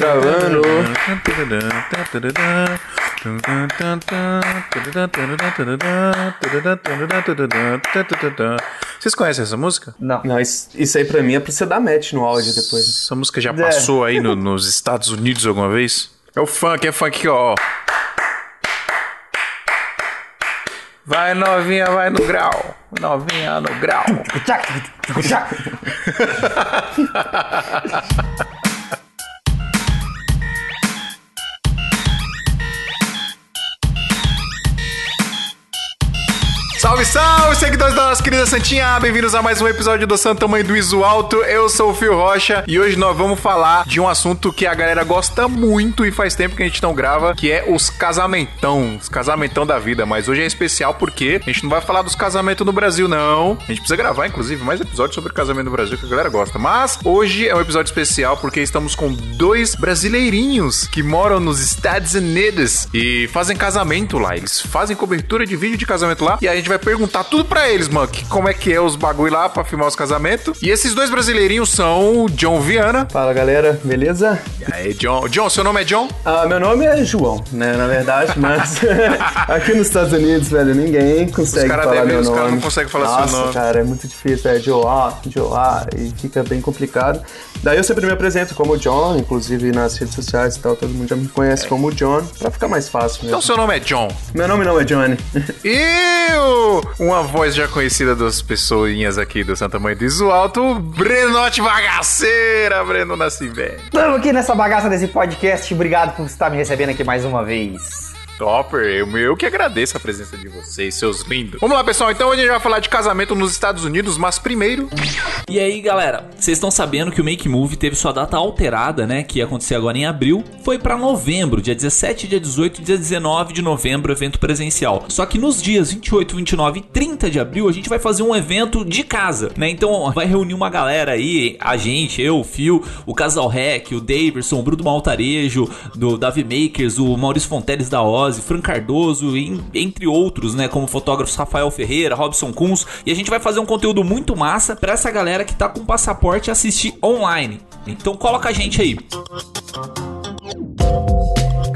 Gravando. Vocês conhecem essa música? Não. Não, isso, isso aí pra mim é pra você dar match no áudio depois. Essa música já passou aí no- nos Estados Unidos alguma vez? É o funk, é funk ó. Vai novinha, vai no grau. Novinha no grau. Salve, salve, seguidores da nossa querida Santinha! Bem-vindos a mais um episódio do Santo Tamanho do Iso Alto. Eu sou o Fio Rocha e hoje nós vamos falar de um assunto que a galera gosta muito e faz tempo que a gente não grava, que é os casamentão, os casamentão da vida. Mas hoje é especial porque a gente não vai falar dos casamentos no Brasil, não. A gente precisa gravar, inclusive, mais episódios sobre casamento no Brasil que a galera gosta. Mas hoje é um episódio especial porque estamos com dois brasileirinhos que moram nos Estados Unidos e fazem casamento lá. Eles fazem cobertura de vídeo de casamento lá e a gente vai perguntar tudo pra eles, mano, que- como é que é os bagulho lá pra filmar os casamentos. E esses dois brasileirinhos são o John Viana. Fala galera, beleza? E aí, John. John, seu nome é John? Ah, meu nome é João, né, na verdade, mas aqui nos Estados Unidos, velho, ninguém consegue falar devem- meu os nome. cara não conseguem falar seu Nossa, nome. cara, é muito difícil, é Joá, Joá, e fica bem complicado. Daí eu sempre me apresento como John, inclusive nas redes sociais e tal, todo mundo já me conhece como John, pra ficar mais fácil Então, mesmo. seu nome é John. Meu nome não é Johnny. E o- uma voz já conhecida das pessoinhas aqui do Santa Mãe do Iso Alto, Brenote Bagaceira, Breno Nascimento. Estamos aqui nessa bagaça desse podcast. Obrigado por estar me recebendo aqui mais uma vez. Topper, eu, eu que agradeço a presença de vocês, seus lindos. Vamos lá, pessoal. Então hoje a gente vai falar de casamento nos Estados Unidos, mas primeiro. E aí, galera, vocês estão sabendo que o Make Move teve sua data alterada, né? Que ia acontecer agora em abril. Foi pra novembro, dia 17, dia 18 e dia 19 de novembro, evento presencial. Só que nos dias 28, 29 e 30 de abril, a gente vai fazer um evento de casa, né? Então vai reunir uma galera aí, a gente, eu, o Phil, o Casal Rec, o Davidson, o Bruno Maltarejo, do Davi Makers, o Maurício Fonteles da Fran Cardoso, entre outros, né? Como fotógrafos Rafael Ferreira, Robson Kunz. E a gente vai fazer um conteúdo muito massa pra essa galera que tá com passaporte assistir online. Então coloca a gente aí.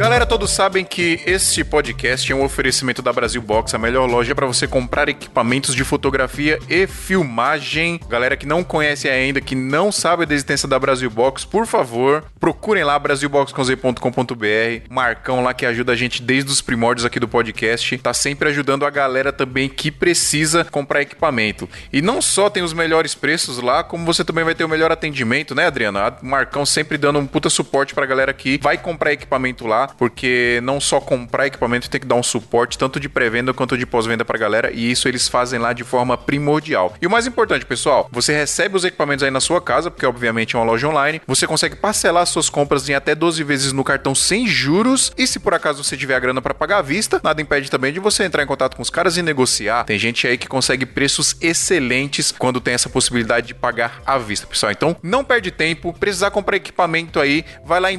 Galera, todos sabem que este podcast é um oferecimento da Brasil Box, a melhor loja para você comprar equipamentos de fotografia e filmagem. Galera que não conhece ainda, que não sabe da existência da Brasil Box, por favor, procurem lá brasilboxconz.com.br. Marcão lá que ajuda a gente desde os primórdios aqui do podcast, tá sempre ajudando a galera também que precisa comprar equipamento. E não só tem os melhores preços lá, como você também vai ter o melhor atendimento, né, Adriana? O Marcão sempre dando um puta suporte pra galera que vai comprar equipamento lá, porque não só comprar equipamento tem que dar um suporte tanto de pré-venda quanto de pós-venda pra galera, e isso eles fazem lá de forma primordial. E o mais importante, pessoal, você recebe os equipamentos aí na sua casa, porque obviamente é uma loja online, você consegue parcelar suas compras em até 12 vezes no cartão sem juros, e se por acaso você tiver a grana pra pagar à vista, nada impede também de você entrar em contato com os caras e negociar. Tem gente aí que consegue preços excelentes quando tem essa possibilidade de pagar à vista, pessoal. Então, não perde tempo, precisar comprar equipamento aí, vai lá em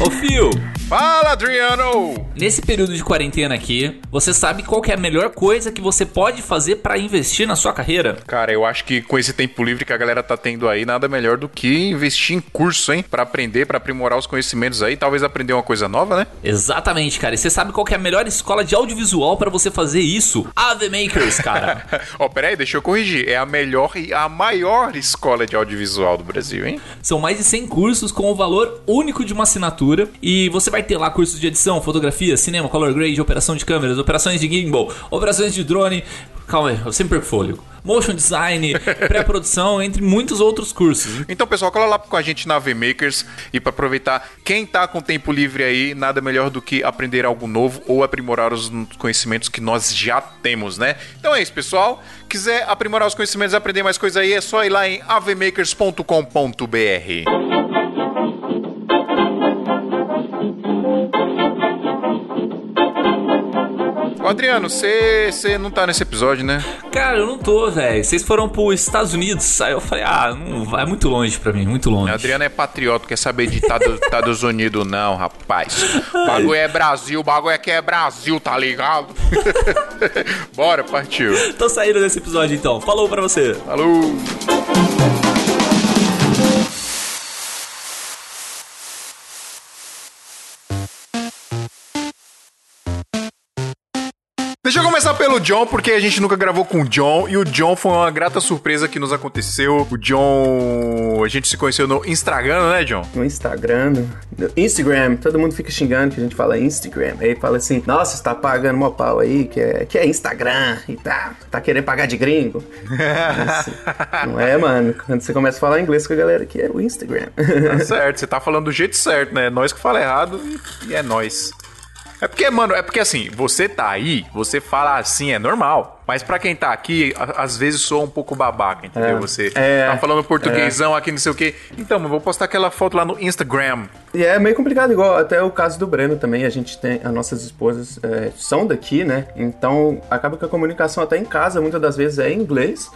Ô Fio, Fala, Adriano! nesse período de quarentena aqui, você sabe qual é a melhor coisa que você pode fazer pra investir na sua carreira? Cara, eu acho que com esse tempo livre que a galera tá tendo aí, nada melhor do que investir em curso, hein? Pra aprender, pra aprimorar os conhecimentos aí, talvez aprender uma coisa nova, né? Exatamente, cara. E você sabe qual é a melhor escola de audiovisual pra você fazer isso? AV Makers, cara. Ó, peraí, deixa eu corrigir. É a melhor e a maior escola de audiovisual do Brasil, hein? São mais de 100 cursos com o valor único de uma assinatura. E você vai ter lá cursos de edição, fotografia, cinema, color grade, operação de câmeras, operações de gimbal, operações de drone. Calma aí, eu sempre perco fôlego. Motion design, pré-produção, entre muitos outros cursos. Então, pessoal, cola lá com a gente na VMakers e para aproveitar, quem tá com tempo livre aí, nada melhor do que aprender algo novo ou aprimorar os conhecimentos que nós já temos, né? Então é isso, pessoal. Quiser aprimorar os conhecimentos, aprender mais coisa aí, é só ir lá em avmakers.com.br. Ô, Adriano, você não tá nesse episódio, né? Cara, eu não tô, velho. Vocês foram pros Estados Unidos. Aí eu falei, ah, não vai muito longe pra mim, muito longe. O Adriano é patriota, quer saber de Estados Unidos, não, rapaz. O bagulho é Brasil, o bagulho é que é Brasil, tá ligado? Bora, partiu. Tô saindo desse episódio então. Falou pra você. Falou. Deixa eu começar pelo John, porque a gente nunca gravou com o John e o John foi uma grata surpresa que nos aconteceu. O John, a gente se conheceu no Instagram, né, John? No Instagram, no Instagram, todo mundo fica xingando que a gente fala Instagram. Aí fala assim: "Nossa, você tá pagando uma pau aí, que é, que é Instagram e tá, tá querendo pagar de gringo". Assim, não é, mano? Quando você começa a falar inglês com a galera que é o Instagram. Tá certo, você tá falando do jeito certo, né? Nós que fala errado e é nós. É porque, mano, é porque assim, você tá aí, você fala assim, é normal. Mas pra quem tá aqui, a- às vezes soa um pouco babaca, entendeu? É. Você É. tá falando portuguesão aqui, não sei o quê. Então, eu vou postar aquela foto lá no Instagram. E é meio complicado, igual até o caso do Breno também. A gente tem. As nossas esposas é, são daqui, né? Então acaba que a comunicação até em casa muitas das vezes é em inglês.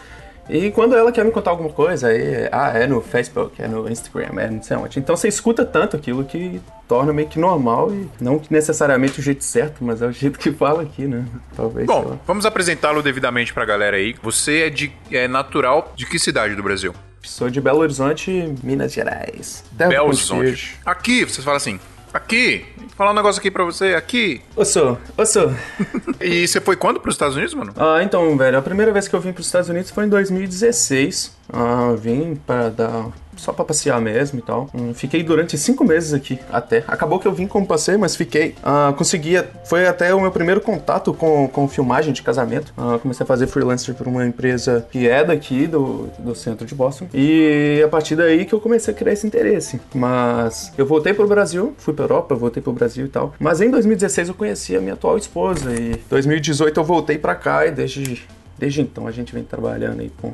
E quando ela quer me contar alguma coisa, aí, ah, é no Facebook, é no Instagram, é não sei onde. Então você escuta tanto aquilo que torna meio que normal e não que necessariamente o jeito certo, mas é o jeito que fala aqui, né? Talvez. Bom, vamos apresentá-lo devidamente pra galera aí. Você é, de, é natural de que cidade do Brasil? Sou de Belo Horizonte, Minas Gerais. Belo. Horizonte. Aqui, vocês falam assim. Aqui, falar um negócio aqui pra você, aqui. Ô, sou. E você foi quando pros Estados Unidos, mano? Ah, então, velho, a primeira vez que eu vim para os Estados Unidos foi em 2016. Ah, eu vim para dar só para passear mesmo e tal. Hum, fiquei durante cinco meses aqui até. Acabou que eu vim como passeio, mas fiquei. Conseguia. Foi até o meu primeiro contato com, com filmagem de casamento. Ah, comecei a fazer freelancer por uma empresa que é daqui do, do centro de Boston. E a partir daí que eu comecei a criar esse interesse. Mas eu voltei pro Brasil, fui pra Europa, voltei pro Brasil e tal. Mas em 2016 eu conheci a minha atual esposa. E em 2018 eu voltei pra cá e desde, desde então a gente vem trabalhando aí com.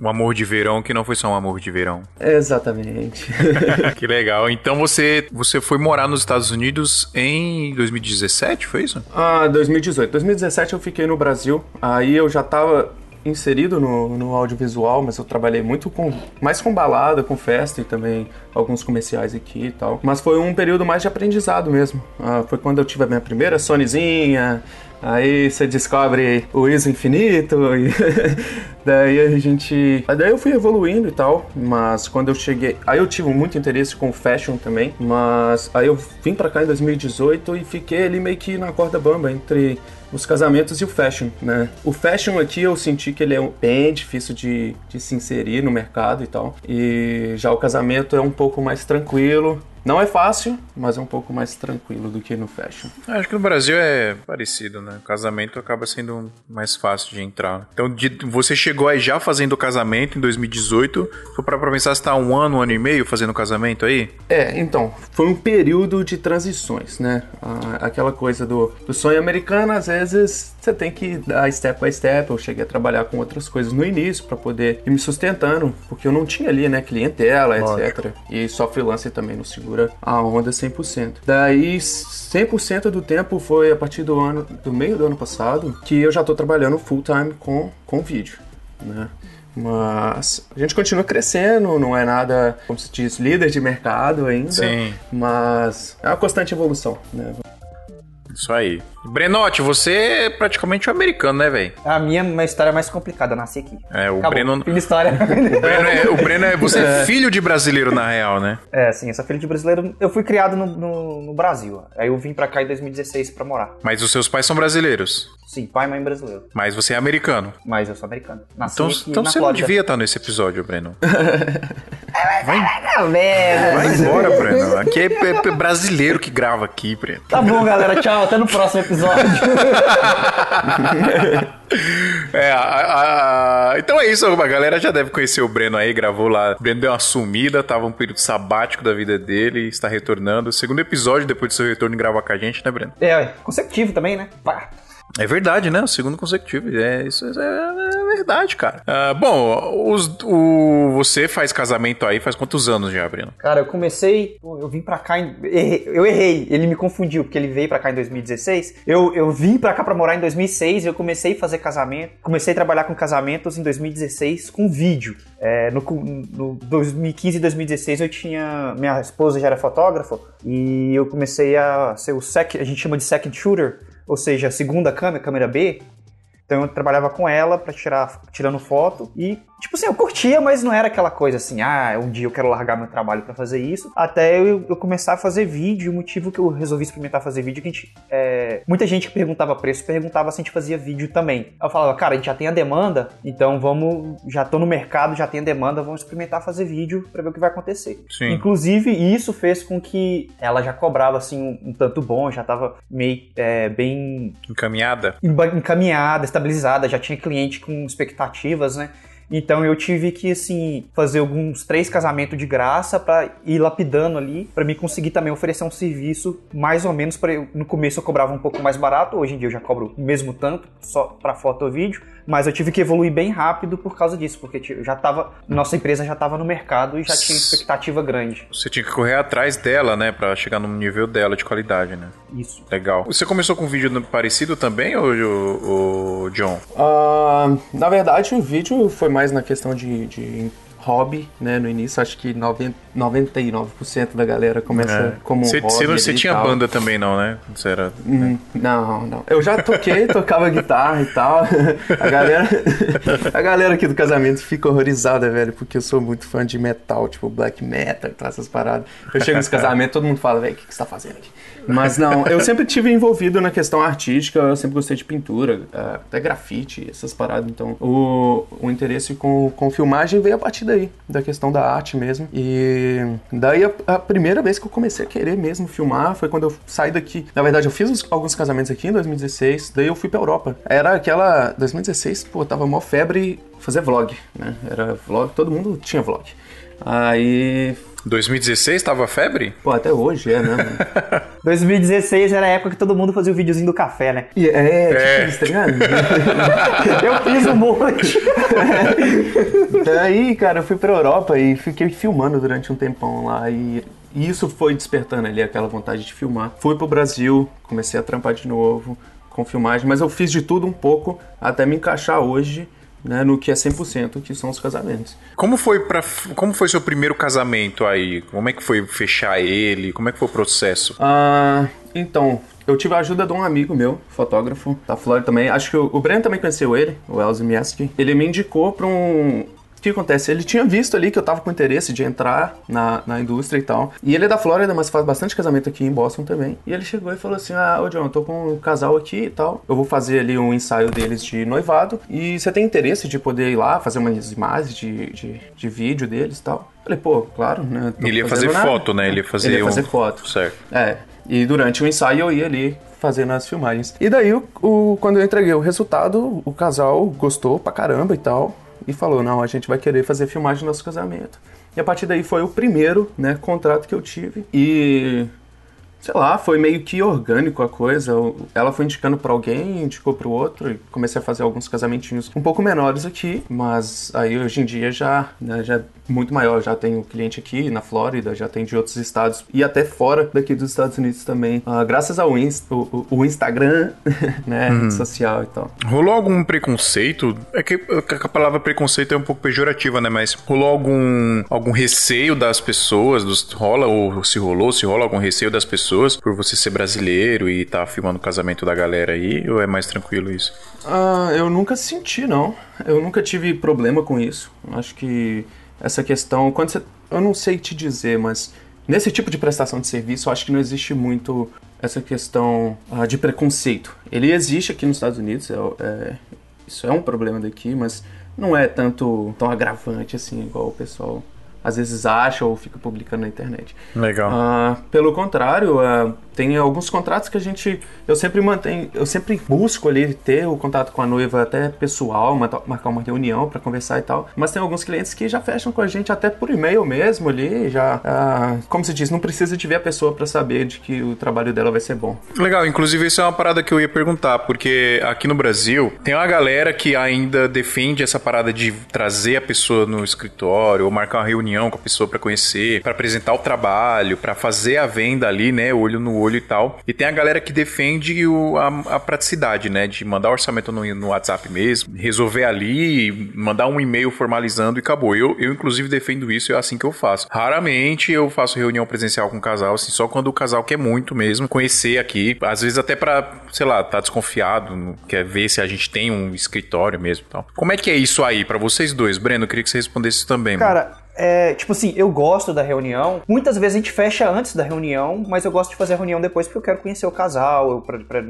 Um amor de verão que não foi só um amor de verão. Exatamente. que legal. Então você, você foi morar nos Estados Unidos em 2017, foi isso? ah, 2018. 2017 eu fiquei no Brasil. Aí eu já tava inserido no, no audiovisual, mas eu trabalhei muito com mais com balada, com festa e também alguns comerciais aqui e tal. Mas foi um período mais de aprendizado mesmo. Ah, foi quando eu tive a minha primeira Sonyzinha. Aí você descobre o ISO infinito e daí a gente, daí eu fui evoluindo e tal, mas quando eu cheguei, aí eu tive muito interesse com fashion também, mas aí eu vim pra cá em 2018 e fiquei ali meio que na corda bamba entre os casamentos e o fashion, né? O fashion aqui eu senti que ele é bem difícil de, de se inserir no mercado e tal. E já o casamento é um pouco mais tranquilo. Não é fácil, mas é um pouco mais tranquilo do que no fashion. Acho que no Brasil é parecido, né? O casamento acaba sendo mais fácil de entrar. Então, de- você chegou aí já fazendo o casamento em 2018. Foi pra pra pensar se tá um ano, um ano e meio fazendo o casamento aí? É, então, foi um período de transições, né? Ah, aquela coisa do, do sonho americano, às vezes você tem que dar step by step. Eu cheguei a trabalhar com outras coisas no início para poder ir me sustentando, porque eu não tinha ali, né, clientela, etc. E só freelancer também não segura a onda 100%. Daí, 100% do tempo foi a partir do ano, do meio do ano passado, que eu já tô trabalhando full time com, com vídeo, né? Mas a gente continua crescendo, não é nada, como se diz, líder de mercado ainda. Sim. Mas é uma constante evolução, né? Isso aí. Brenote, você é praticamente um americano, né, velho? A minha uma história mais complicada, eu nasci aqui. É, o Acabou. Breno. Fim de história. O Breno é, o Breno é. Você é filho de brasileiro, na real, né? é, sim, eu sou filho de brasileiro. Eu fui criado no, no, no Brasil. Aí eu vim pra cá em 2016 pra morar. Mas os seus pais são brasileiros. Sim, pai e mãe brasileiro. Mas você é americano. Mas eu sou americano. Nasci Então, aqui então na você não Flórida. devia estar nesse episódio, Breno. Velho. Vai embora, Breno. Aqui é, é- é brasileiro que grava aqui, Breno. Tá bom, galera. Tchau. Até no próximo episódio. É, a- a- então é isso, a galera já deve conhecer o Breno aí, gravou lá. O Breno deu uma sumida, tava um período sabático da vida dele, está retornando. Segundo episódio depois do seu retorno gravar com a gente, né, Breno? é, consecutivo também, né? Pá. É verdade, né? O segundo consecutivo. É, isso é, é verdade, cara. Uh, bom, os, o, você faz casamento aí faz quantos anos já, Breno? Cara, eu comecei. Eu vim pra cá. Em, eu errei. Ele me confundiu, porque ele veio pra cá em 2016. Eu, eu vim pra cá pra morar em 2006 e eu comecei a fazer casamento. Comecei a trabalhar com casamentos em 2016 com vídeo. É, no, no 2015 e 2016 eu tinha. Minha esposa já era fotógrafa e eu comecei a ser o sec, a gente chama de second shooter, ou seja, a segunda câmera, câmera B. Então eu trabalhava com ela para tirar tirando foto e Tipo assim, eu curtia, mas não era aquela coisa assim, ah, um dia eu quero largar meu trabalho para fazer isso. Até eu, eu, começar a fazer vídeo. O motivo que eu resolvi experimentar fazer vídeo é que a gente. É, muita gente que perguntava preço perguntava se a gente fazia vídeo também. Eu falava, cara, a gente já tem a demanda, então vamos. Já tô no mercado, já tem a demanda, vamos experimentar fazer vídeo para ver o que vai acontecer. Sim. Inclusive, isso fez com que ela já cobrava assim um, um tanto bom, já tava meio é, bem. Encaminhada? Encaminhada, estabilizada, já tinha cliente com expectativas, né? Então eu tive que, assim, fazer alguns três casamentos de graça para ir lapidando ali, para me conseguir também oferecer um serviço mais ou menos para no começo eu cobrava um pouco mais barato, hoje em dia eu já cobro o mesmo tanto, só para foto ou vídeo, mas eu tive que evoluir bem rápido por causa disso, porque já tava, nossa empresa já estava no mercado e já tinha expectativa grande. Você tinha que correr atrás dela, né, para chegar no nível dela de qualidade, né? Isso. Legal. Você começou com um vídeo parecido também, ou, ou John? Uh, na verdade, o vídeo foi mais na questão de, de hobby, né? No início, acho que 90, 99% da galera começa é. como cê, um hobby. Você tinha banda também, não, né? Você era. Hum, né? Não, não. Eu já toquei, tocava guitarra e tal. A galera, a galera aqui do casamento fica horrorizada, velho, porque eu sou muito fã de metal, tipo black metal, essas paradas. Eu chego nesse casamento, todo mundo fala, velho, o que, que você tá fazendo aqui? Mas não, eu sempre tive envolvido na questão artística, eu sempre gostei de pintura, é, até grafite, essas paradas. Então, o, o interesse com, com filmagem veio a partir daí, da questão da arte mesmo. E daí a, a primeira vez que eu comecei a querer mesmo filmar foi quando eu saí daqui. Na verdade, eu fiz alguns casamentos aqui em 2016, daí eu fui pra Europa. Era aquela. 2016, pô, tava mó febre fazer vlog, né? Era vlog, todo mundo tinha vlog. Aí 2016 tava febre? Pô, até hoje é, né? 2016 era a época que todo mundo fazia o videozinho do café, né? E é, tipo é. isso, tá ligado? eu fiz um monte. Daí, cara, eu fui pra Europa e fiquei filmando durante um tempão lá e isso foi despertando ali aquela vontade de filmar. Fui pro Brasil, comecei a trampar de novo com filmagem, mas eu fiz de tudo um pouco até me encaixar hoje né, no que é 100%, que são os casamentos. Como foi para como foi seu primeiro casamento aí? Como é que foi fechar ele? Como é que foi o processo? Ah, então, eu tive a ajuda de um amigo meu, fotógrafo da Flórida também. Acho que o, o Breno também conheceu ele, o Elzy Mieski. Ele me indicou para um, o que acontece? Ele tinha visto ali que eu tava com interesse de entrar na, na indústria e tal. E ele é da Flórida, mas faz bastante casamento aqui em Boston também. E ele chegou e falou assim: Ah, ô John, eu tô com um casal aqui e tal. Eu vou fazer ali um ensaio deles de noivado. E você tem interesse de poder ir lá fazer umas imagens de, de, de vídeo deles e tal? Falei, pô, claro, né? Ele ia fazer nada. foto, né? Ele ia fazer, ele ia fazer um... foto. Certo. É. E durante o ensaio eu ia ali fazendo as filmagens. E daí, o, o, quando eu entreguei o resultado, o casal gostou pra caramba e tal e falou: não, a gente vai querer fazer filmagem do nosso casamento. E a partir daí foi o primeiro né, contrato que eu tive. E sei lá, foi meio que orgânico a coisa. Ela foi indicando para alguém, indicou para o outro, e comecei a fazer alguns casamentinhos um pouco menores aqui, mas aí hoje em dia já, né, já é muito maior. Já tenho cliente aqui na Flórida, já tem de outros estados e até fora daqui dos Estados Unidos também, uh, graças ao Insta, o, o, Instagram, né, uhum. rede social e tal. Rolou algum preconceito? É que a palavra preconceito é um pouco pejorativa, né? Mas rolou algum, algum receio das pessoas? Dos, rola ou se rolou, se rola algum receio das pessoas? Pessoas por você ser brasileiro e estar tá filmando o casamento da galera aí? Ou é mais tranquilo isso? Ah, eu nunca senti, não. Eu nunca tive problema com isso. Acho que essa questão. Quando você. Eu não sei te dizer, mas nesse tipo de prestação de serviço, eu acho que não existe muito essa questão ah, de preconceito. Ele existe aqui nos Estados Unidos, é, é, isso é um problema daqui, mas não é tanto tão agravante assim, igual o pessoal às vezes acha ou fica publicando na internet. Legal. Uh, pelo contrário, uh, Tem alguns contratos que a gente. Eu sempre mantenho. Eu sempre busco ali ter o contato com a noiva até pessoal, marcar uma reunião para conversar e tal. Mas tem alguns clientes que já fecham com a gente até por e-mail mesmo ali. Já. Ah, como se diz, não precisa de ver a pessoa para saber de que o trabalho dela vai ser bom. Legal, inclusive isso é uma parada que eu ia perguntar, porque aqui no Brasil tem uma galera que ainda defende essa parada de trazer a pessoa no escritório ou marcar uma reunião com a pessoa para conhecer, para apresentar o trabalho, para fazer a venda ali, né, olho no olho e tal. E tem a galera que defende o, a, a praticidade, né, de mandar o orçamento no, no WhatsApp mesmo, resolver ali, mandar um e-mail formalizando e acabou. Eu, eu inclusive defendo isso, é assim que eu faço. Raramente eu faço reunião presencial com o casal, assim, só quando o casal quer muito mesmo conhecer aqui, às vezes até para, sei lá, tá desconfiado, quer ver se a gente tem um escritório mesmo, e tal. Como é que é isso aí para vocês dois, Breno? Eu queria que você respondesse também. Cara, mano. É, tipo assim, eu gosto da reunião. Muitas vezes a gente fecha antes da reunião, mas eu gosto de fazer a reunião depois porque eu quero conhecer o casal, pra, pra,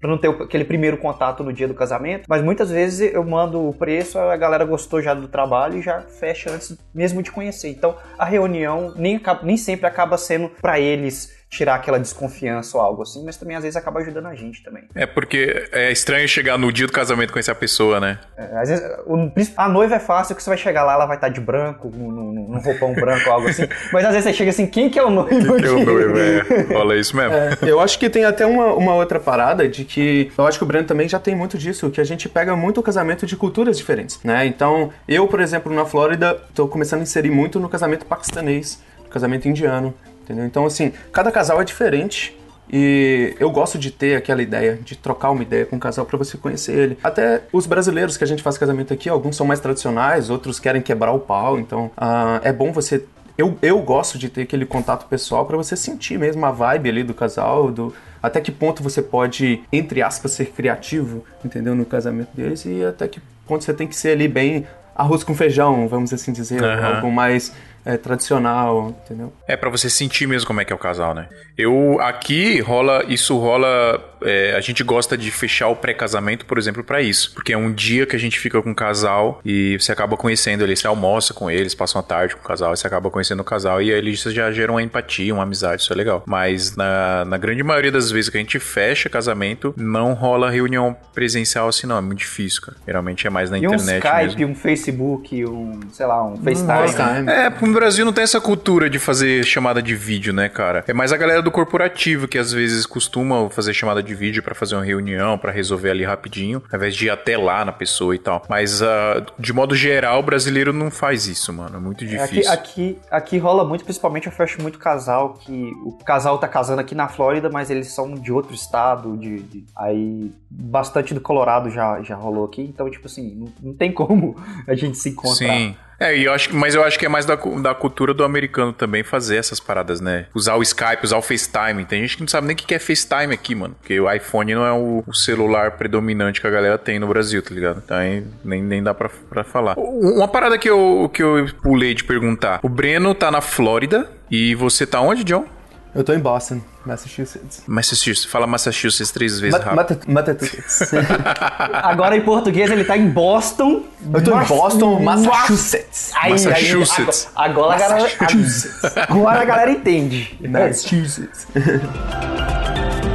pra, não ter aquele primeiro contato no dia do casamento. Mas muitas vezes eu mando o preço, a galera gostou já do trabalho e já fecha antes mesmo de conhecer. Então a reunião nem, nem sempre acaba sendo para eles tirar aquela desconfiança ou algo assim, mas também às vezes acaba ajudando a gente também. É porque é estranho chegar no dia do casamento com essa pessoa, né? É, às vezes, o, a noiva é fácil que você vai chegar lá, ela vai estar de branco, num, roupão branco ou algo assim, mas às vezes você chega assim, quem que é o noivo? Quem que é o noivo, é. Rola isso mesmo. É, eu acho que tem até uma, uma outra parada de que, eu acho que o Breno também já tem muito disso, que a gente pega muito o casamento de culturas diferentes, né? Então, eu, por exemplo, na Flórida, tô começando a inserir muito no casamento paquistanês, no casamento indiano, Entendeu? Então, assim, cada casal é diferente. E eu gosto de ter aquela ideia, de trocar uma ideia com o casal para você conhecer ele. Até os brasileiros que a gente faz casamento aqui, alguns são mais tradicionais, outros querem quebrar o pau. Então, uh, é bom você eu, eu gosto de ter aquele contato pessoal para você sentir mesmo a vibe ali do casal, do até que ponto você pode, entre aspas, ser criativo, entendeu? No casamento deles e até que ponto você tem que ser ali bem arroz com feijão, vamos assim dizer, uhum. algo mais é, tradicional, entendeu? É para você sentir mesmo como é que é o casal, né? Eu aqui rola, isso rola, é, a gente gosta de fechar o pré-casamento, por exemplo, para isso, porque é um dia que a gente fica com o casal e você acaba conhecendo eles, você almoça com eles, passa uma tarde com o casal, e você acaba conhecendo o casal e aí eles já geram uma empatia, uma amizade, isso é legal. Mas na, na grande maioria das vezes que a gente fecha casamento, não rola reunião presencial assim, não, é muito difícil, cara. Geralmente é mais na e internet um Skype, mesmo. um Facebook, um, sei lá, um FaceTime. É, Brasil não tem essa cultura de fazer chamada de vídeo, né, cara? É mais a galera do corporativo que às vezes costuma fazer chamada de vídeo para fazer uma reunião, para resolver ali rapidinho, ao invés de ir até lá na pessoa e tal. Mas uh, de modo geral, o brasileiro não faz isso, mano. É muito é, difícil. Aqui, aqui, aqui rola muito, principalmente eu fecho muito casal que o casal tá casando aqui na Flórida, mas eles são de outro estado, de, de... aí bastante do Colorado já, já rolou aqui, então tipo assim, não, não tem como a gente se encontrar. Sim. É, eu acho, mas eu acho que é mais da, da cultura do americano também fazer essas paradas, né? Usar o Skype, usar o FaceTime. Tem gente que não sabe nem o que é FaceTime aqui, mano. Porque o iPhone não é o, o celular predominante que a galera tem no Brasil, tá ligado? Então nem, nem dá pra, pra falar. Uma parada que eu, que eu pulei de perguntar. O Breno tá na Flórida e você tá onde, John? Eu tô em Boston, Massachusetts. Massachusetts. Fala Massachusetts três vezes Ma rápido. Massachusetts. Agora em português ele tá em Boston. Eu tô em Boston, Massachusetts. Aí, Massachusetts. Aí, agora, agora, Massachusetts. a galera, agora a galera entende. Massachusetts.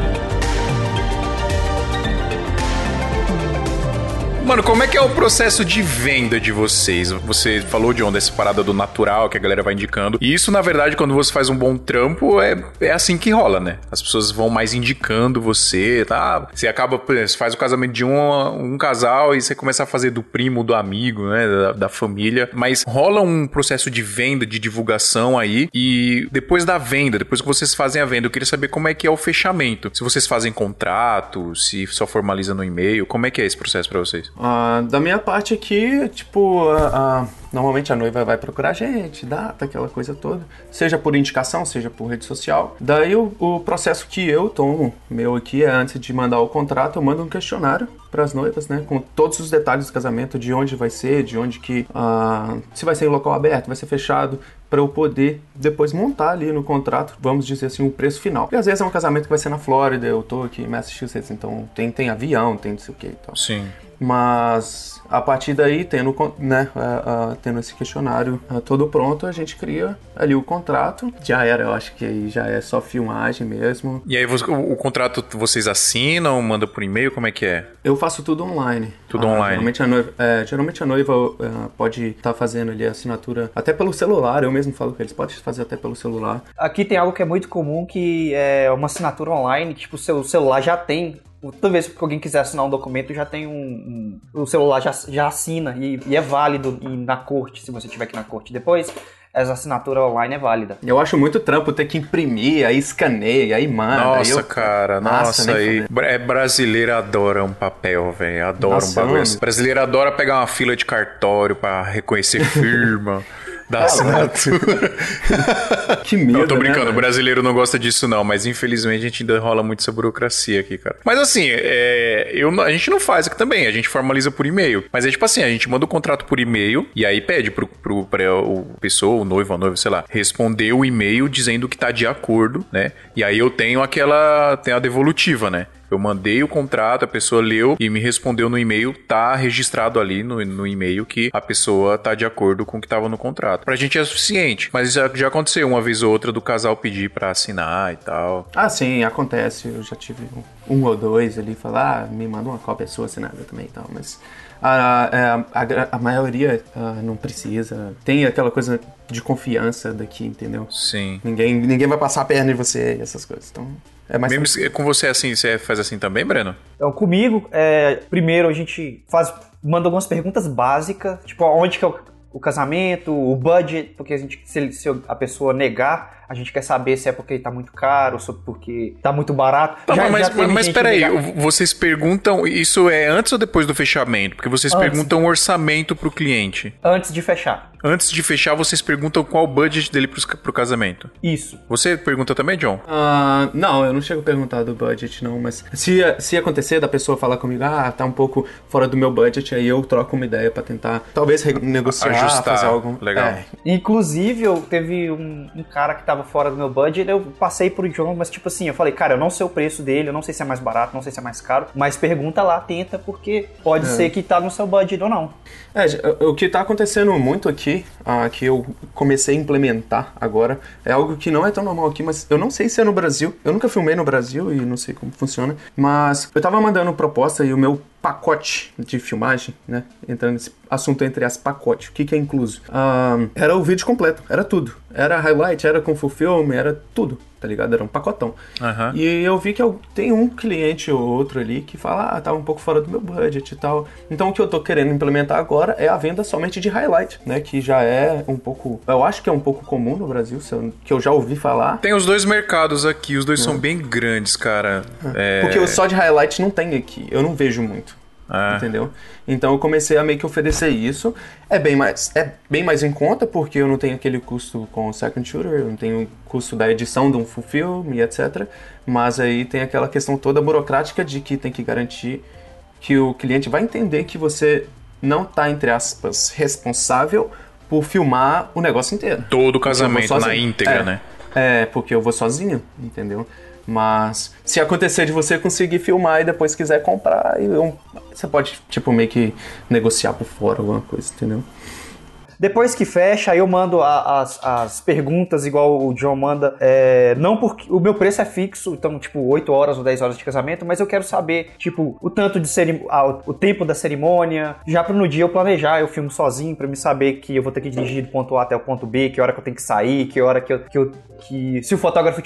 Mano, como é que é o processo de venda de vocês? Você falou de onde essa parada do natural que a galera vai indicando. E isso, na verdade, quando você faz um bom trampo, é, é assim que rola, né? As pessoas vão mais indicando você, tá? Você acaba, você faz o casamento de um, um casal e você começa a fazer do primo, do amigo, né? Da, da família. Mas rola um processo de venda, de divulgação aí. E depois da venda, depois que vocês fazem a venda, eu queria saber como é que é o fechamento. Se vocês fazem contrato, se só formaliza no e-mail, como é que é esse processo para vocês? Uh, da minha parte aqui, tipo, uh, uh, normalmente a noiva vai procurar a gente, data, aquela coisa toda. Seja por indicação, seja por rede social. Daí o, o processo que eu tomo, meu aqui, é antes de mandar o contrato, eu mando um questionário para as noivas, né? Com todos os detalhes do casamento, de onde vai ser, de onde que. se vai ser em local aberto, vai ser fechado, para eu poder depois montar ali no contrato, vamos dizer assim, o um preço final. E às vezes é um casamento que vai ser na Flórida, eu tô aqui em Massachusetts, então tem, tem avião, tem não sei o que e tal. Sim. Mas a partir daí, tendo, né, uh, uh, tendo esse questionário uh, todo pronto, a gente cria ali o contrato. Já era, eu acho que aí já é só filmagem mesmo. E aí você, o, o, contrato vocês assinam, manda por e-mail, como é que é? Eu faço tudo online. Tudo ah, online. Geralmente a noiva, é, geralmente a noiva uh, pode estar tá fazendo ali a assinatura até pelo celular, eu mesmo falo que eles podem fazer até pelo celular. Aqui tem algo que é muito comum, que é uma assinatura online, tipo, o seu celular já tem Toda vez que alguém quiser assinar um documento, já tem um. um o celular já, já assina e, e é válido na corte, se você estiver aqui na corte depois essa assinatura online é válida. Eu acho muito trampo ter que imprimir, aí escaneia, aí manda. Nossa, eu... cara, nossa, nossa aí. É brasileiro adora um papel, velho. Adora nossa, um bagulho. Brasileiro adora pegar uma fila de cartório para reconhecer firma. Da assinatura. que medo, Não, tô né, brincando, né, o brasileiro não gosta disso não, mas infelizmente a gente ainda rola muito essa burocracia aqui, cara. Mas assim, é, eu, a gente não faz aqui também, a gente formaliza por e-mail. Mas é tipo assim, a gente manda o contrato por e-mail e aí pede pro, pro, pra o pessoa, o noivo, a noiva, sei lá, responder o e-mail dizendo que tá de acordo, né? E aí eu tenho aquela, tem a devolutiva, né? Eu mandei o contrato, a pessoa leu e me respondeu no e-mail, tá registrado ali no, no e-mail que a pessoa tá de acordo com o que tava no contrato. Pra gente é suficiente, mas já, já aconteceu uma vez ou outra do casal pedir para assinar e tal. Ah, sim, acontece. Eu já tive um, um ou dois ali falar, ah, me manda uma cópia sua assinada também e tal, mas a, a, a, a maioria uh, não precisa. Tem aquela coisa de confiança daqui, entendeu? Sim. Ninguém, ninguém vai passar a perna em você e essas coisas. Então, é mais Mesmo com você assim, você faz assim também, Breno? Então, comigo, é, primeiro a gente faz, manda algumas perguntas básicas, tipo, onde que é o, o casamento, o budget, porque a gente, se, se a pessoa negar, a gente quer saber se é porque tá muito caro, ou porque tá muito barato. Tá, já, mas já mas, mas peraí, vocês perguntam, isso é antes ou depois do fechamento? Porque vocês antes. perguntam o orçamento pro cliente. Antes de fechar. Antes de fechar, vocês perguntam qual o budget dele pro, pro casamento. Isso. Você pergunta também, John? Uh, não, eu não chego a perguntar do budget, não, mas se, se acontecer da pessoa falar comigo, ah, tá um pouco fora do meu budget, aí eu troco uma ideia para tentar, talvez negociar, Ajustar. fazer algo. Legal. É. Inclusive, eu teve um, um cara que tava tava fora do meu budget, eu passei pro John, mas tipo assim, eu falei, cara, eu não sei o preço dele, eu não sei se é mais barato, não sei se é mais caro, mas pergunta lá, tenta, porque pode é. ser que tá no seu budget ou não. É, o que tá acontecendo muito aqui, uh, que eu comecei a implementar agora, é algo que não é tão normal aqui, mas eu não sei se é no Brasil, eu nunca filmei no Brasil e não sei como funciona, mas eu tava mandando proposta e o meu pacote de filmagem, né? Entrando nesse assunto entre as pacotes. O que, que é incluso? Um, era o vídeo completo, era tudo. Era highlight, era com full film, era tudo tá ligado? Era um pacotão. Uhum. E eu vi que eu, tem um cliente ou outro ali que fala, ah, tá um pouco fora do meu budget e tal. Então o que eu tô querendo implementar agora é a venda somente de highlight, né? Que já é um pouco, eu acho que é um pouco comum no Brasil, que eu já ouvi falar. Tem os dois mercados aqui, os dois são bem grandes, cara. É... Porque o só de highlight não tem aqui, eu não vejo muito. É. Entendeu? Então eu comecei a meio que oferecer isso. É bem mais é bem mais em conta porque eu não tenho aquele custo com o second shooter, eu não tenho o custo da edição de um full film e etc. Mas aí tem aquela questão toda burocrática de que tem que garantir que o cliente vai entender que você não está entre aspas responsável por filmar o negócio inteiro. Todo o casamento na íntegra, é, né? É, porque eu vou sozinho, entendeu? Mas se acontecer de você conseguir filmar e depois quiser comprar, eu, você pode, tipo, meio que negociar por fora alguma coisa, entendeu? Depois que fecha, eu mando a, as, as perguntas, igual o John manda. É, não porque. O meu preço é fixo, então, tipo, 8 horas ou 10 horas de casamento, mas eu quero saber, tipo, o tanto de cerim o tempo da cerimônia. Já pra no dia eu planejar, eu filmo sozinho, pra me saber que eu vou ter que dirigir do ponto A até o ponto B, que hora que eu tenho que sair, que hora que eu. Que, eu, que se o fotógrafo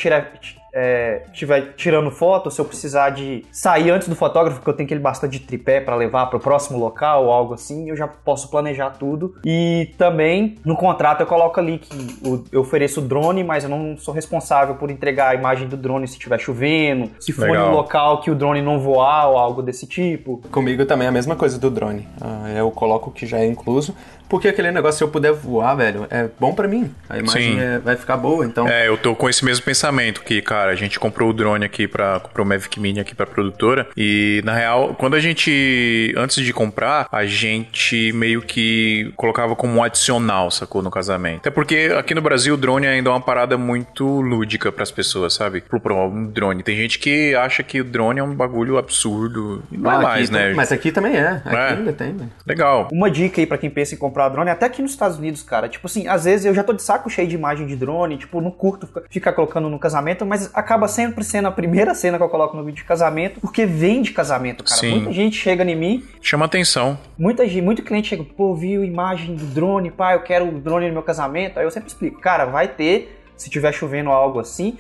tirar estiver é, tirando foto, se eu precisar de sair antes do fotógrafo, porque eu tenho aquele bastante de tripé para levar para o próximo local ou algo assim, eu já posso planejar tudo. E também no contrato eu coloco ali que eu ofereço drone, mas eu não sou responsável por entregar a imagem do drone se estiver chovendo, se for Legal. no local que o drone não voar ou algo desse tipo. Comigo também é a mesma coisa do drone. Ah, eu coloco que já é incluso, porque aquele negócio, se eu puder voar, velho, é bom para mim. A imagem é, vai ficar boa, então. É, eu tô com esse mesmo pensamento que, cara. A gente comprou o drone aqui para comprou o Mavic Mini aqui pra produtora e na real, quando a gente antes de comprar, a gente meio que colocava como um adicional, sacou no casamento. Até porque aqui no Brasil o drone ainda é uma parada muito lúdica para as pessoas, sabe? Pro, pro um drone. Tem gente que acha que o drone é um bagulho absurdo e não é ah, é mais, né? Mas aqui também é. Aqui é. ainda tem, né? Legal. Uma dica aí para quem pensa em comprar drone, até aqui nos Estados Unidos, cara. Tipo assim, às vezes eu já tô de saco cheio de imagem de drone, tipo, não curto ficar colocando no casamento, mas acaba sempre sendo a primeira cena que eu coloco no vídeo de casamento, porque vem de casamento, cara. Sim. Muita gente chega em mim. Chama atenção. Muita gente, muito cliente chega, pô, viu imagem do drone, pai, eu quero o drone no meu casamento. Aí eu sempre explico, cara, vai ter, se tiver chovendo algo assim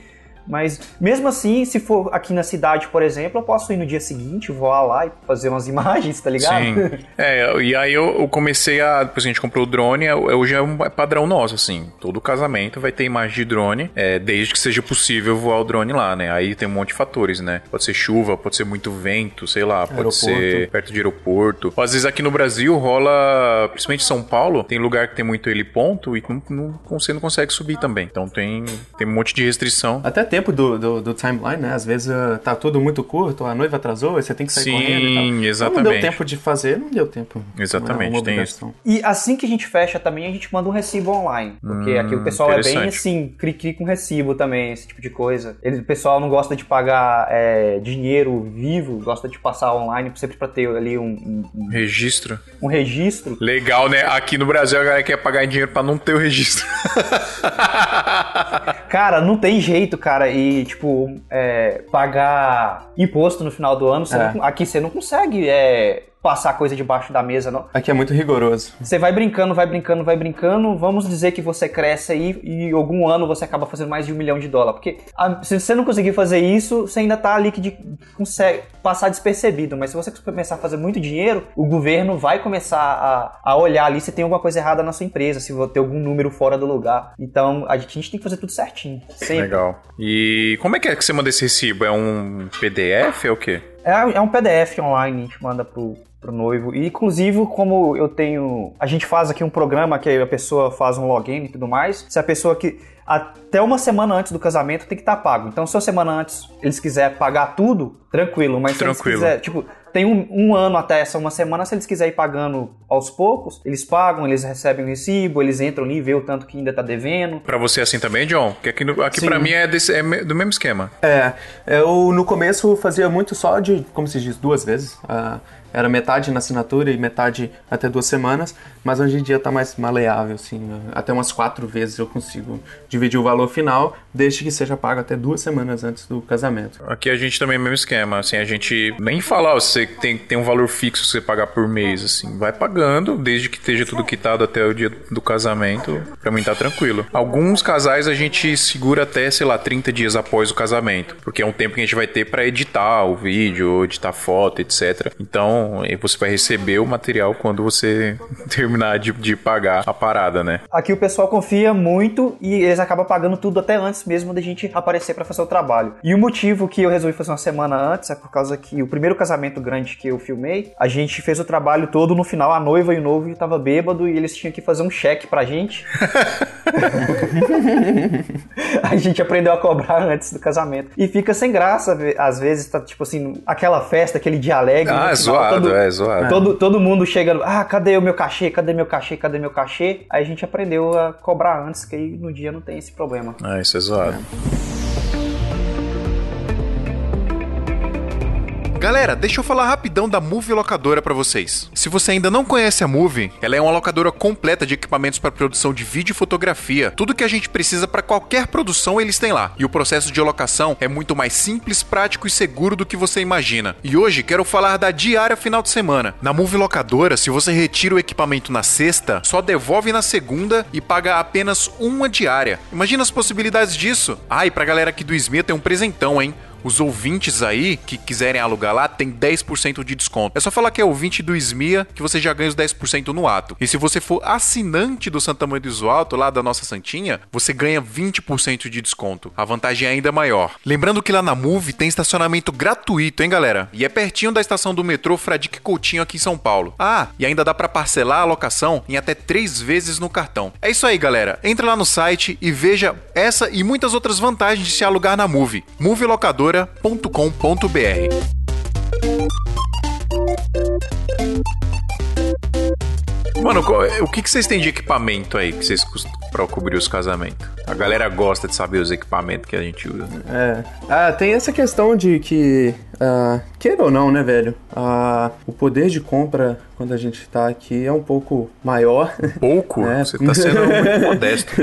mas mesmo assim, se for aqui na cidade, por exemplo, eu posso ir no dia seguinte, voar lá e fazer umas imagens, tá ligado? Sim. é, e aí eu, comecei a. Depois a gente comprou o drone, hoje é um padrão nosso, assim. Todo casamento vai ter imagem de drone, é, desde que seja possível voar o drone lá, né? Aí tem um monte de fatores, né? Pode ser chuva, pode ser muito vento, sei lá, pode aeroporto. ser perto de aeroporto. Às vezes aqui no Brasil rola, principalmente em São Paulo, tem lugar que tem muito heliponto e não, não, você não consegue subir também. Então tem, tem um monte de restrição. Até tempo do, do, do, timeline, né? Às vezes uh, tá tudo muito curto, a noiva atrasou, você tem que sair Sim, correndo e tal. exatamente. Não deu tempo de fazer, não deu tempo. Exatamente, tem isso. E assim que a gente fecha também, a gente manda um recibo online. Porque hum, aqui o pessoal é bem assim, cri-cri com recibo também, esse tipo de coisa. Ele, o pessoal não gosta de pagar é, dinheiro vivo, gosta de passar online sempre pra ter ali um, um, um registro. Um registro. Legal, né? Aqui no Brasil a galera quer pagar em dinheiro pra não ter o registro. cara, não tem jeito, cara. E tipo, é, pagar imposto no final do ano, é. não, aqui você não consegue é, passar coisa debaixo da mesa, não. Aqui é muito rigoroso. Você vai brincando, vai brincando, vai brincando. Vamos dizer que você cresce aí e algum ano você acaba fazendo mais de um milhão de dólares. Porque a, se você não conseguir fazer isso, você ainda tá ali que de, consegue passar despercebido. Mas se você começar a fazer muito dinheiro, o governo vai começar a, a olhar ali se tem alguma coisa errada na sua empresa, se ter algum número fora do lugar. Então a gente, a gente tem que fazer tudo certinho. Sempre. Legal. E como é que é que você manda esse recibo? É um PDF? É o quê? É, é um PDF online, a gente manda pro, pro noivo. E inclusive, como eu tenho. A gente faz aqui um programa que a pessoa faz um login e tudo mais. Se a pessoa que. Até uma semana antes do casamento tem que estar tá pago. Então, se uma semana antes eles quiserem pagar tudo, tranquilo. Mas tranquilo. se eles quiserem, tipo, tem um, um, ano até essa uma semana, se eles quiserem ir pagando aos poucos, eles pagam, eles recebem o recibo, eles entram ali e vê o tanto que ainda tá devendo. Para você é assim também, John? Porque aqui, aqui para mim é, desse, é, do mesmo esquema. É, eu no começo fazia muito só de, como se diz, duas vezes. Uh, era metade na assinatura e metade até duas semanas, mas hoje em dia está mais maleável, assim, até umas quatro vezes eu consigo dividir o valor final, desde que seja pago até duas semanas antes do casamento. Aqui a gente também é o mesmo esquema, assim, a gente nem fala, você tem, tem um valor fixo que você pagar por mês, assim, vai pagando, desde que esteja tudo quitado até o dia do casamento, pra mim tá tranquilo. Alguns casais a gente segura até, sei lá, 30 dias após o casamento, porque é um tempo que a gente vai ter para editar o vídeo, editar foto, etc. Então, e você vai receber o material quando você terminar de, de pagar a parada, né? Aqui o pessoal confia muito e eles acabam pagando tudo até antes mesmo da gente aparecer para fazer o trabalho. E o motivo que eu resolvi fazer uma semana antes é por causa que o primeiro casamento grande que eu filmei, a gente fez o trabalho todo no final, a noiva e o noivo estavam bêbado e eles tinham que fazer um cheque pra gente. a gente aprendeu a cobrar antes do casamento. E fica sem graça, às vezes, tá tipo assim, aquela festa, aquele dia alegre. Ah, é zoado todo, é zoado. Todo, todo mundo chega, ah, cadê o meu cachê? Cadê meu cachê? Cadê meu cachê? Aí a gente aprendeu a cobrar antes, que aí no dia não tem esse problema. Ah, isso é zoado. É. Galera, deixa eu falar rapidão da Move Locadora para vocês. Se você ainda não conhece a Move, ela é uma locadora completa de equipamentos para produção de vídeo e fotografia. Tudo que a gente precisa para qualquer produção eles têm lá. E o processo de locação é muito mais simples, prático e seguro do que você imagina. E hoje quero falar da diária final de semana. Na Move Locadora, se você retira o equipamento na sexta, só devolve na segunda e paga apenas uma diária. Imagina as possibilidades disso. Ah, e pra galera aqui do SME tem um presentão, hein? Os ouvintes aí que quiserem alugar lá, tem 10% de desconto. É só falar que é ouvinte do SMIA que você já ganha os 10% no ato. E se você for assinante do Santa Mãe do Iso Alto, lá da nossa Santinha, você ganha 20% de desconto. A vantagem é ainda maior. Lembrando que lá na Move tem estacionamento gratuito, hein, galera? E é pertinho da estação do metrô Fradique Coutinho aqui em São Paulo. Ah, e ainda dá para parcelar a locação em até três vezes no cartão. É isso aí, galera. Entra lá no site e veja essa e muitas outras vantagens de se alugar na Move. movelocadora.com.br. Mano, o que, que vocês têm de equipamento aí que vocês para cobrir os casamentos? A galera gosta de saber os equipamentos que a gente usa. É. Ah, tem essa questão de que, uh, queira ou não, né, velho? Uh, o poder de compra quando a gente tá aqui é um pouco maior. Pouco? né? Você tá sendo muito modesto.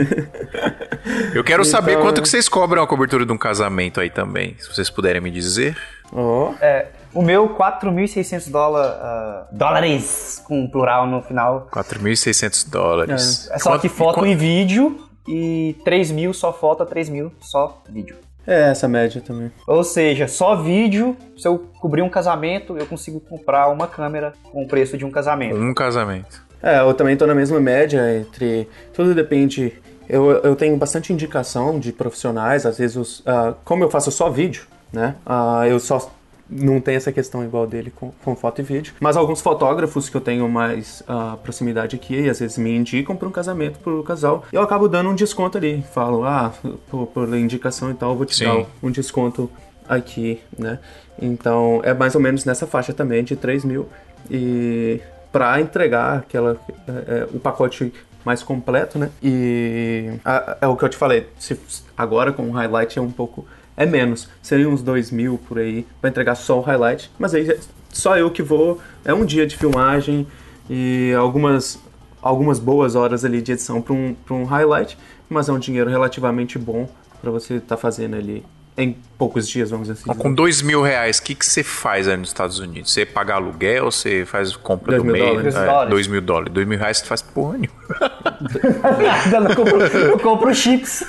Eu quero então... saber quanto que vocês cobram a cobertura de um casamento aí também, se vocês puderem me dizer. Oh. É, o meu, 4.600 dólares, uh, dólares, com plural no final. 4.600 dólares. É, é só que foto quanto... e vídeo, e 3 mil só foto, 3 mil só vídeo. É essa média também. Ou seja, só vídeo, se eu cobrir um casamento, eu consigo comprar uma câmera com o preço de um casamento. Um casamento. É, eu também tô na mesma média entre. Tudo depende. Eu, eu tenho bastante indicação de profissionais, às vezes, os, uh, como eu faço só vídeo, né? Uh, eu só não tem essa questão igual dele com, com foto e vídeo. Mas alguns fotógrafos que eu tenho mais uh, proximidade aqui, e às vezes me indicam para um casamento pro casal, eu acabo dando um desconto ali. Falo, ah, por, por indicação e tal, eu vou te Sim. dar um desconto aqui, né? Então é mais ou menos nessa faixa também de 3 mil. E para entregar aquela é, é, o pacote mais completo, né? E é o que eu te falei. Se, agora com o highlight é um pouco é menos. Seria uns 2 mil por aí para entregar só o highlight. Mas aí só eu que vou. É um dia de filmagem e algumas, algumas boas horas ali de edição para um, um highlight. Mas é um dinheiro relativamente bom para você estar tá fazendo ali em poucos dias, vamos dizer assim. Com dois mil reais, o que, que você faz aí nos Estados Unidos? Você paga aluguel, você faz compra dois do mês? Dólares. É, dois mil dólares. Dois mil reais você faz porra nenhuma. eu, compro, eu compro chips.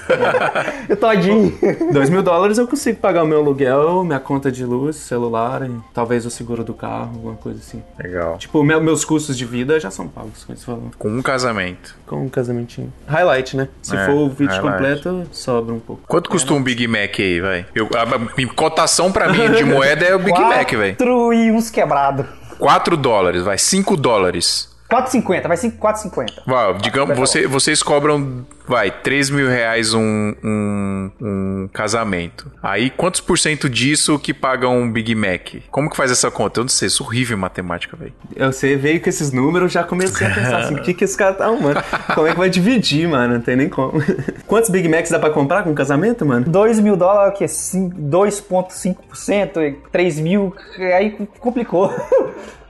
eu todinho. Dois mil dólares eu consigo pagar o meu aluguel, minha conta de luz, celular, e talvez o seguro do carro, alguma coisa assim. Legal. Tipo, meus custos de vida já são pagos, como você falou. Com um casamento. Com um casamentinho. Highlight, né? Se é, for o vídeo highlight. completo, sobra um pouco. Quanto custa um Big Mac aí, vai? Eu, a, cotação pra mim de moeda é o Big Mac, velho. 4 e uns quebrados. 4 dólares, vai. 5 dólares. 4,50, vai 4,50. Uau, digamos, você, vocês cobram, vai, 3 mil reais um, um, um, casamento. Aí, quantos por cento disso que paga um Big Mac? Como que faz essa conta? Eu não sei, sou horrível em matemática, velho. Eu sei, veio com esses números, já comecei a pensar assim, o que que esse cara tá arrumando? Como é que vai dividir, mano? Não tem nem como. Quantos Big Macs dá pra comprar com um casamento, mano? 2 mil dólares, o quê? 2,5%, 3 mil, aí complicou.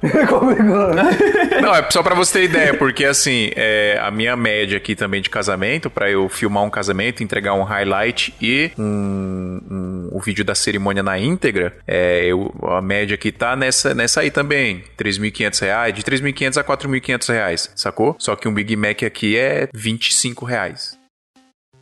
Não, é só para você ter ideia, porque assim, é, a minha média aqui também de casamento, para eu filmar um casamento, entregar um highlight e um, um, o vídeo da cerimônia na íntegra, é, eu, a média aqui tá nessa, nessa aí também, 3.500 reais, de 3.500 a 4.500 reais, sacou? Só que um Big Mac aqui é 25 reais.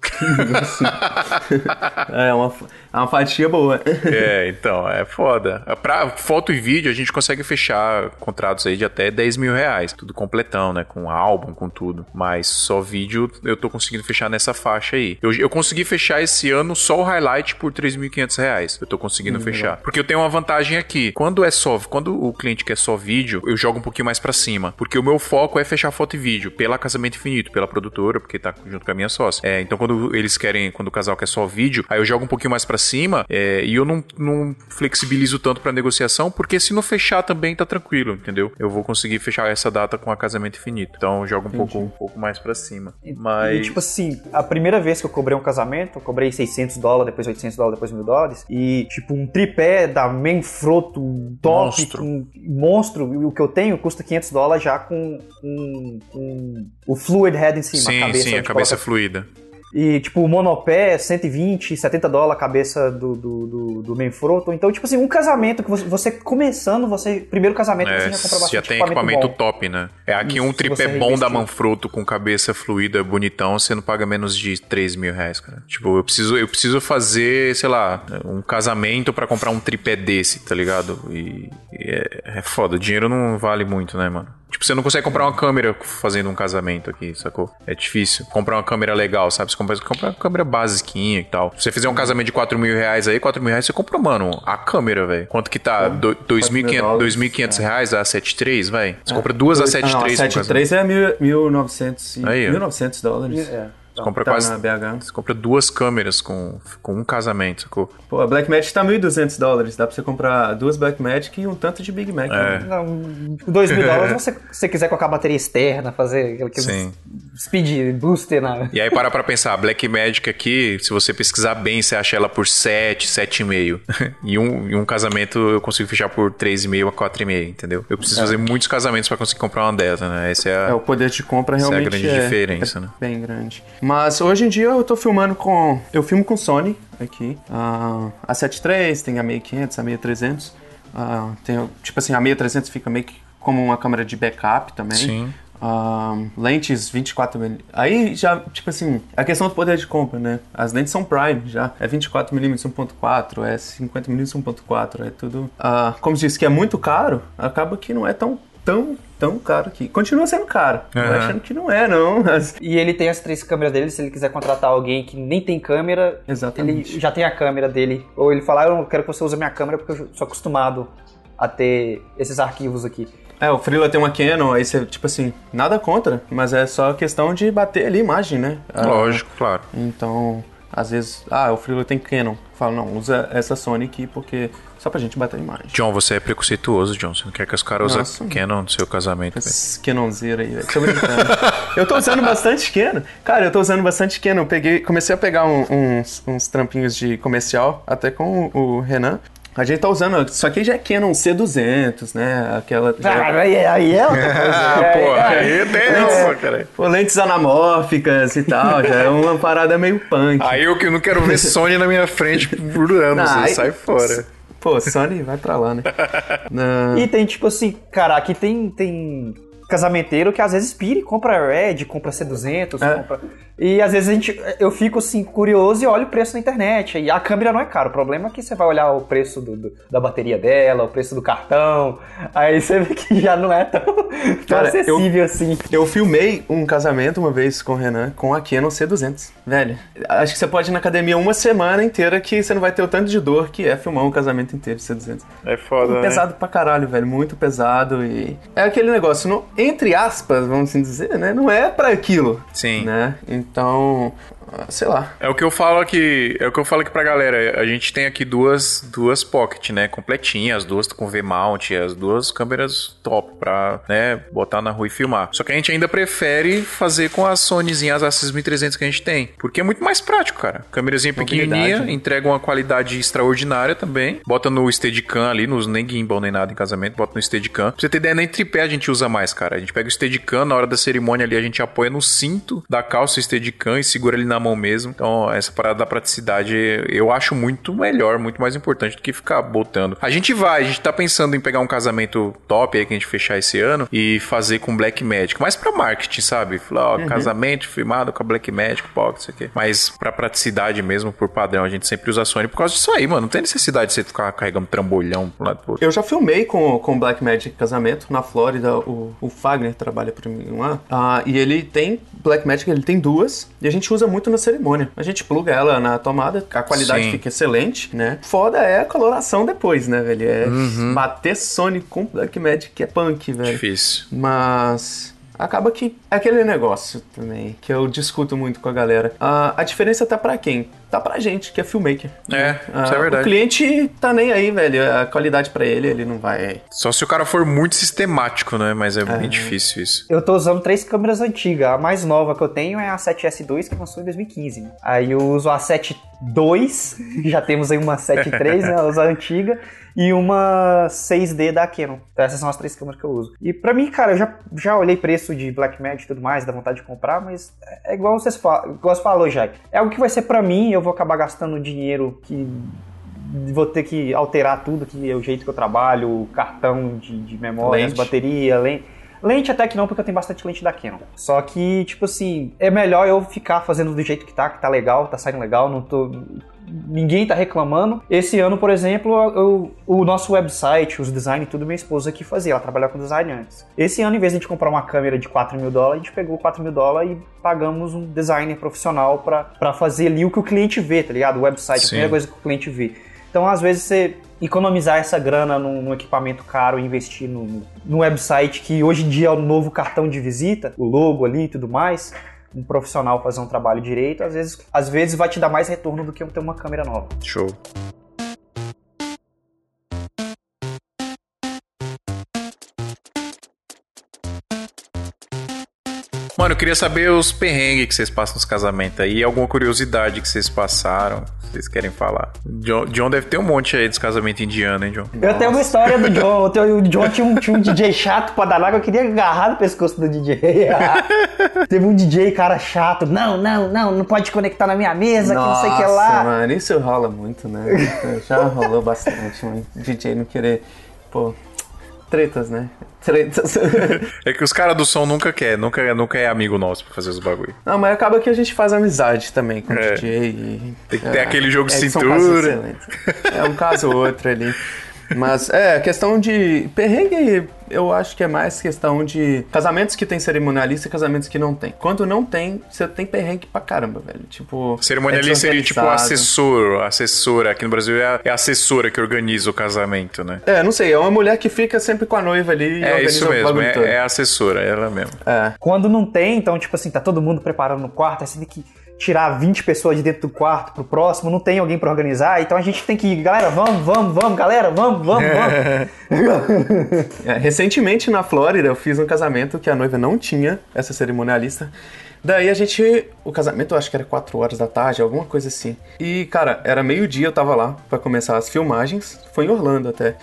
é uma, é uma fatia boa. é, então, é foda. Pra foto e vídeo, a gente consegue fechar contratos aí de até 10 mil reais. Tudo completão, né? Com álbum, com tudo. Mas só vídeo eu tô conseguindo fechar nessa faixa aí. Eu, eu consegui fechar esse ano só o highlight por 3.500 reais. Eu tô conseguindo hum, fechar. Porque eu tenho uma vantagem aqui. Quando é só, quando o cliente quer só vídeo, eu jogo um pouquinho mais para cima. Porque o meu foco é fechar foto e vídeo pela Casamento Infinito, pela produtora, porque tá junto com a minha sócia. É, então quando eles querem, quando o casal quer só vídeo, aí eu jogo um pouquinho mais para cima é, e eu não, não flexibilizo tanto para negociação, porque se não fechar também tá tranquilo, entendeu? Eu vou conseguir fechar essa data com a casamento infinito. Então eu jogo um pouco, um pouco mais para cima. Mas... E, tipo assim, a primeira vez que eu cobrei um casamento, eu cobrei 600 dólares, depois 800 dólares, depois 1000 dólares. E, tipo, um tripé da Manfrotto top, monstro. Monstro, o que eu tenho custa 500 dólares já com, com, com o fluid head em cima. Sim, a cabeça, sim, a cabeça coloca... fluida. E, tipo, o monopé, 120, 70 dólares a cabeça do, do, do, do Manfrotto. Então, tipo assim, um casamento que você, você começando, você. Primeiro casamento É, você já compra bastante já tem equipamento bom. top, né? É aqui Isso, um tripé bom da. Manfrotto com cabeça fluida, bonitão, você não paga menos de 3 mil reais, cara. Tipo, eu preciso, eu preciso fazer, sei lá, um casamento pra comprar um tripé desse, tá ligado? E, e é, é foda, o dinheiro não vale muito, né, mano? Tipo, você não consegue comprar uma câmera fazendo um casamento aqui, sacou? É difícil. Comprar uma câmera legal, sabe? Você compra, compra uma câmera basiquinha e tal. Se você fizer um casamento de 4 mil reais aí, 4 mil reais você compra, mano, a câmera, velho. Quanto que tá? Do- 2.500 dólares. 2.500 reais a 7.3, vai? Você compra duas a Dois- ah, não, 7.3 a no casamento. 7.3 é mil- 1.900 e- Aí, ó. 1.900 dólares. É. Você compra Tá quase. na BH. Você compra duas câmeras com, com um casamento, sacou? Pô, a Blackmagic tá 1.200 dólares. Dá pra você comprar duas Blackmagic e um tanto de Big Mac. É. né? Não, 2 mil dólares, se você, se você quiser colocar a bateria externa, fazer aquele Sim. speed booster na. E aí para pra pensar, a Black Magic aqui, se você pesquisar bem, você acha ela por 7, 7,5. e um, e um casamento eu consigo fechar por 3,5 a 4,5, entendeu? Eu preciso fazer muitos casamentos pra conseguir comprar uma dessa, né? Essa é a... É, o poder de compra Essa é a realmente grande diferença, é né? bem grande. Mas hoje em dia eu tô filmando com... Eu filmo com Sony aqui. Ah, a 7.3, tem a 6500, a 6300. Ah, tem, tipo assim, a 6300 fica meio que como uma câmera de backup também. Sim. Ah, lentes 24mm. Aí já, tipo assim, a questão do poder de compra, né? As lentes são prime já. É 24mm 1.4, é 50mm 1.4, é tudo. Ah, como se diz que é muito caro, acaba que não é tão, tão, tão caro aqui. Continua sendo caro. Tô Aham. achando que não é, não. Mas... E ele tem as três câmeras dele, se ele quiser contratar alguém que nem tem câmera, Exatamente. ele já tem a câmera dele. Ou ele fala, "Ah, eu não quero que você use a minha câmera porque eu sou acostumado a ter esses arquivos aqui. É, o Freela tem uma Canon, aí você, tipo assim, nada contra, mas é só questão de bater ali a imagem, né? Ah, Lógico, claro. Então, às vezes, ah, o Freela tem Canon. Fala, não, usa essa Sony aqui porque só pra gente bater a imagem. John, você é preconceituoso, John. Você não quer que os caras usem Canon no seu casamento, velho. Canonzeiro aí, velho. Tô brincando. eu tô usando bastante Canon. Cara, eu tô usando bastante Canon. Peguei, comecei a pegar um- uns, uns trampinhos de comercial, até com o, o Renan. A gente tá usando, só que já é Canon C200, né? Aquela. já- Ah, aí, aí é outra coisa. Ah, É, pô, é. aí tem não, cara. Pô, lentes anamórficas e tal, já é uma parada meio punk. Aí eu que não quero ver Sony na minha frente por anos, Não, aí aí- sai fora. Pô, Sony, vai pra lá, né? Não. E tem tipo assim, cara, aqui tem, tem casamenteiro que às vezes pira e compra Red, compra C200, É. compra... E às vezes a gente, eu fico assim curioso e olho o preço na internet. E a câmera não é caro, o problema é que você vai olhar o preço do, do- da bateria dela, o preço do cartão, aí você vê que já não é tão, tão Cara, acessível assim. Eu filmei um casamento uma vez com o Renan com a Canon C200. Velho, acho que você pode ir na academia uma semana inteira que você não vai ter o tanto de dor que é filmar um casamento inteiro de C200. É foda, né? Pesado pra caralho, velho. Muito pesado e... É aquele negócio, não- entre aspas, vamos assim dizer, né? Não é pra aquilo, Sim. né? Então, ah, sei lá. É o que eu falo aqui, é o que eu falo aqui pra galera. A gente tem aqui duas, duas pocket, né, completinhas, as duas com V-mount, as duas câmeras top pra, né, botar na rua e filmar. Só que a gente ainda prefere fazer com as Sonyzinhas, as 6300 que a gente tem, porque é muito mais prático, cara. Câmerazinha pequenininha, né? entrega uma qualidade extraordinária também. Bota no Steadicam ali, nos nem gimbal nem nada em casamento, bota no Steadicam. Pra você ter ideia, nem tripé a gente usa mais, cara. A gente pega o Steadicam, na hora da cerimônia ali, a gente apoia no cinto da calça o Steadicam e segura ele na mão mesmo. Então, essa parada da praticidade eu acho muito melhor, muito mais importante do que ficar botando. A gente vai, a gente tá pensando em pegar um casamento top aí que a gente fechar esse ano e fazer com Black Magic, mas pra marketing, sabe? Falar, ó, casamento filmado com a Black Magic, pô, isso aqui. Mas pra praticidade mesmo, por padrão, a gente sempre usa Sony por causa disso aí, mano. Não tem necessidade de você ficar carregando trambolhão pro lado pro outro. Eu já filmei com com Black Magic casamento na Flórida. O, o Fagner trabalha pra mim lá. Ah, e ele tem Black Magic, ele tem duas. E a gente usa muito na cerimônia. A gente pluga ela na tomada, a qualidade Sim. fica excelente, né? Foda é a coloração depois, né, velho? É Uhum. bater Sony com Black Magic é punk, velho. Difícil. Mas acaba que é aquele negócio também que eu discuto muito com a galera. Ah, a diferença tá pra quem? Tá pra gente, que é filmmaker. É, isso é verdade. O cliente tá nem aí, velho. A qualidade pra ele, ele não vai. Só se o cara for muito sistemático, né? Mas é, bem difícil isso. Eu tô usando três câmeras antigas. A mais nova que eu tenho é a 7S2, que lançou em 2015. Né? Aí eu uso a 7 II, já temos aí uma 7.3, né, a antiga, e uma 6D da Canon. Então essas são as três câmeras que eu uso. E pra mim, cara, eu já, já olhei preço de Blackmagic e tudo mais, dá vontade de comprar, mas é igual vocês falam, igual você falou, Jack. É algo que vai ser pra mim, eu vou acabar gastando dinheiro que vou ter que alterar tudo, que é o jeito que eu trabalho, cartão de, de memória, Lente. bateria, lente. Lente até que não, porque eu tenho bastante lente da Canon. Só que, tipo assim, é melhor eu ficar fazendo do jeito que tá, que tá legal, tá saindo legal, não tô. Ninguém tá reclamando. Esse ano, por exemplo, eu- o nosso website, os design e tudo, minha esposa que fazia. Ela trabalhava com design antes. Esse ano, em vez de a gente comprar uma câmera de 4 mil dólares, a gente pegou 4 mil dólares e pagamos um designer profissional pra fazer ali o que o cliente vê, tá ligado? O website, Sim. a primeira coisa que o cliente vê. Então, às vezes, você economizar essa grana num, num equipamento caro e investir no, no website, que hoje em dia é o novo cartão de visita, o logo ali e tudo mais, um profissional fazer um trabalho direito, às vezes, às vezes vai te dar mais retorno do que ter uma câmera nova. Show. Mano, eu queria saber os perrengues que vocês passam nos casamentos aí, alguma curiosidade que vocês passaram, vocês querem falar. John, John deve ter um monte aí dos casamentos indianos, hein, John? Eu tenho uma história do John. Tenho- O John tinha um, tinha um DJ chato pra danar que eu queria agarrar no pescoço do DJ. Teve um DJ, cara chato. Não, não, não, não pode conectar na minha mesa, que não sei o que lá. mano, isso rola muito, né? Já rolou bastante, mano. DJ não querer. Pô, tretas, né? Tretas. É que os caras do som nunca quer, nunca, nunca é amigo nosso pra fazer os bagulho. Não, mas acaba que a gente faz amizade também com o É. DJ. E, Tem que ter aquele jogo de são cintura. É um caso ou outro ali. Mas é, a questão de. Perrengue, eu acho que é mais questão de casamentos que tem cerimonialista e casamentos que não tem. Quando não tem, você tem perrengue pra caramba, velho. Tipo. Cerimonialista é seria tipo assessor, assessora. Aqui no Brasil é a, é a assessora que organiza o casamento, né? É, não sei, é uma mulher que fica sempre com a noiva ali e É organiza isso mesmo, é, é a assessora, ela mesmo. É. Quando não tem, então, tipo assim, tá todo mundo preparando no quarto, aí você tem que tirar 20 pessoas de dentro do quarto pro próximo, não tem alguém pra organizar, então a gente tem que ir, galera, vamos, vamos, vamos, galera, vamos, vamos, vamos. É, recentemente na Flórida eu fiz um casamento que a noiva não tinha essa cerimonialista. Daí a gente. O casamento eu acho que era 4 horas da tarde, alguma coisa assim. E, cara, era meio-dia, eu tava lá pra começar as filmagens. Foi em Orlando até.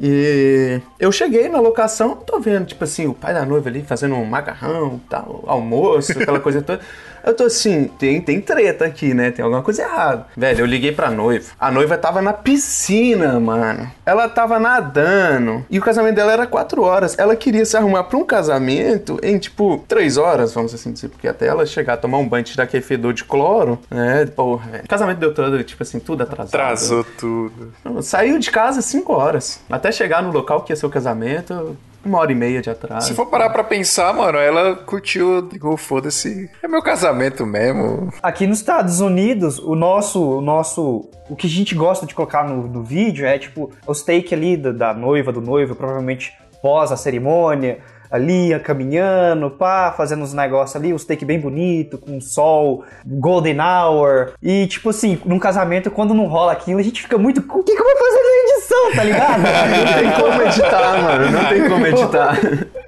E eu cheguei na locação, tô vendo, tipo assim, o pai da noiva ali fazendo um macarrão, tal, almoço, aquela coisa toda. Eu tô assim, tem, tem treta aqui, né? Tem alguma coisa errada. Velho, eu liguei pra noiva. A noiva tava na piscina, mano. Ela tava nadando. E o casamento dela era 4 horas. Ela queria se arrumar pra um casamento em, tipo, 3 horas, vamos assim dizer. Porque até ela chegar a tomar um banho, tirar aquele fedor de cloro, né? Porra, velho. O casamento deu todo, tipo assim, tudo atrasado. Atrasou tudo. Saiu de casa 5 horas. Até chegar no local que ia ser o casamento, uma hora e meia de atraso. Se for parar pra pensar, mano, ela curtiu, ligou, foda-se. É meu casamento mesmo. Aqui nos Estados Unidos, o nosso, o nosso, o que a gente gosta de colocar no, no vídeo é tipo os take ali da, da noiva, do noivo, provavelmente pós a cerimônia, ali caminhando, pá, fazendo uns negócios ali, uns take bem bonito, com sol, golden hour. E tipo assim, num casamento, quando não rola aquilo, a gente fica muito, o que, que eu vou fazer na edição, tá ligado? Não tem como editar, mano. Não tem como editar.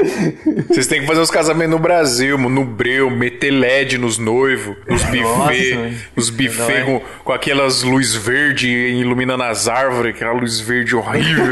Vocês têm que fazer os casamentos no Brasil, mano, no breu, meter LED nos noivos, nos buffets, os buffets com, com aquelas luz verde iluminando as árvores, aquela luz verde horrível.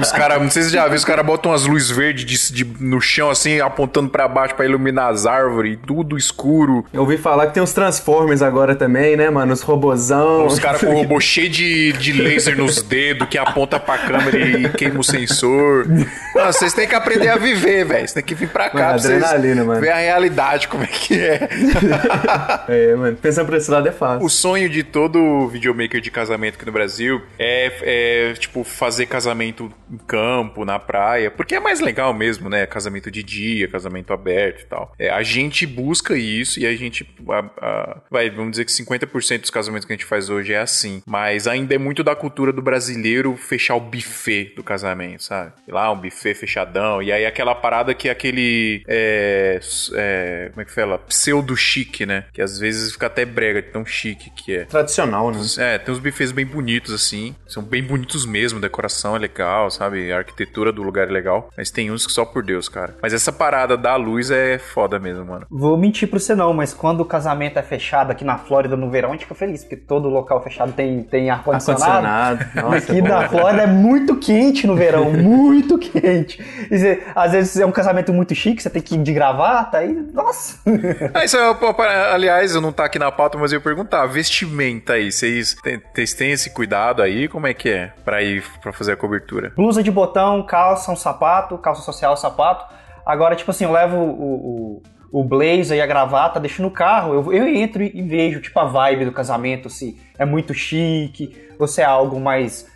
os caras, não sei se já viu, os caras botam umas luzes verdes de, de- no chão assim, apontando pra baixo pra iluminar as árvores, tudo escuro. Eu ouvi falar que tem uns Transformers agora também, né, mano? Os robozão. Os caras com o robô cheio de, de laser nos dedos que aponta pra câmera e queima o sensor. Não, vocês têm que aprender a viver, velho. Vocês têm que vir pra cá Mano, pra adrenalina, mano. ver a realidade, como é que é. É, mano. Pensando por esse lado é fácil. O sonho de todo videomaker de casamento aqui no Brasil é, é, tipo, fazer casamento em campo, na praia, porque é mais legal mesmo, né? Casamento de dia, casamento aberto e tal. É, a gente busca isso e a gente. a- a- vai, vamos dizer que 50% dos casamentos que a gente faz hoje é assim. Mas ainda é muito da cultura do brasileiro fechar o buffet do casamento, sabe? Lá, um buffet fechadão. E aí aquela aquela parada que é aquele. É, é, como é que fala? Pseudo chique, né? Que às vezes fica até brega, tão chique que é. Tradicional, né? É, tem uns bufês bem bonitos, assim. São bem bonitos mesmo, decoração é legal, sabe? A arquitetura do lugar é legal. Mas tem uns que só por Deus, cara. Mas essa parada da luz é foda mesmo, mano. Vou mentir pra você não, mas quando o casamento é fechado aqui na Flórida no verão, a gente fica feliz, porque todo local fechado tem, tem ar-condicionado. Nossa, Aqui na Flórida é muito quente no verão, muito quente. E às vezes é um casamento muito chique, você tem que ir de gravata, aí, nossa. Ah, isso é, aliás, eu não tá aqui na pauta, mas eu ia perguntar, vestimenta aí, vocês têm, vocês têm esse cuidado aí? Como é que é pra ir pra fazer a cobertura? Blusa de botão, calça, um sapato, calça social, sapato. Agora, tipo assim, eu levo o, o, o blazer e a gravata, deixo no carro, eu, eu entro e vejo, tipo, a vibe do casamento, se é muito chique, ou se é algo mais.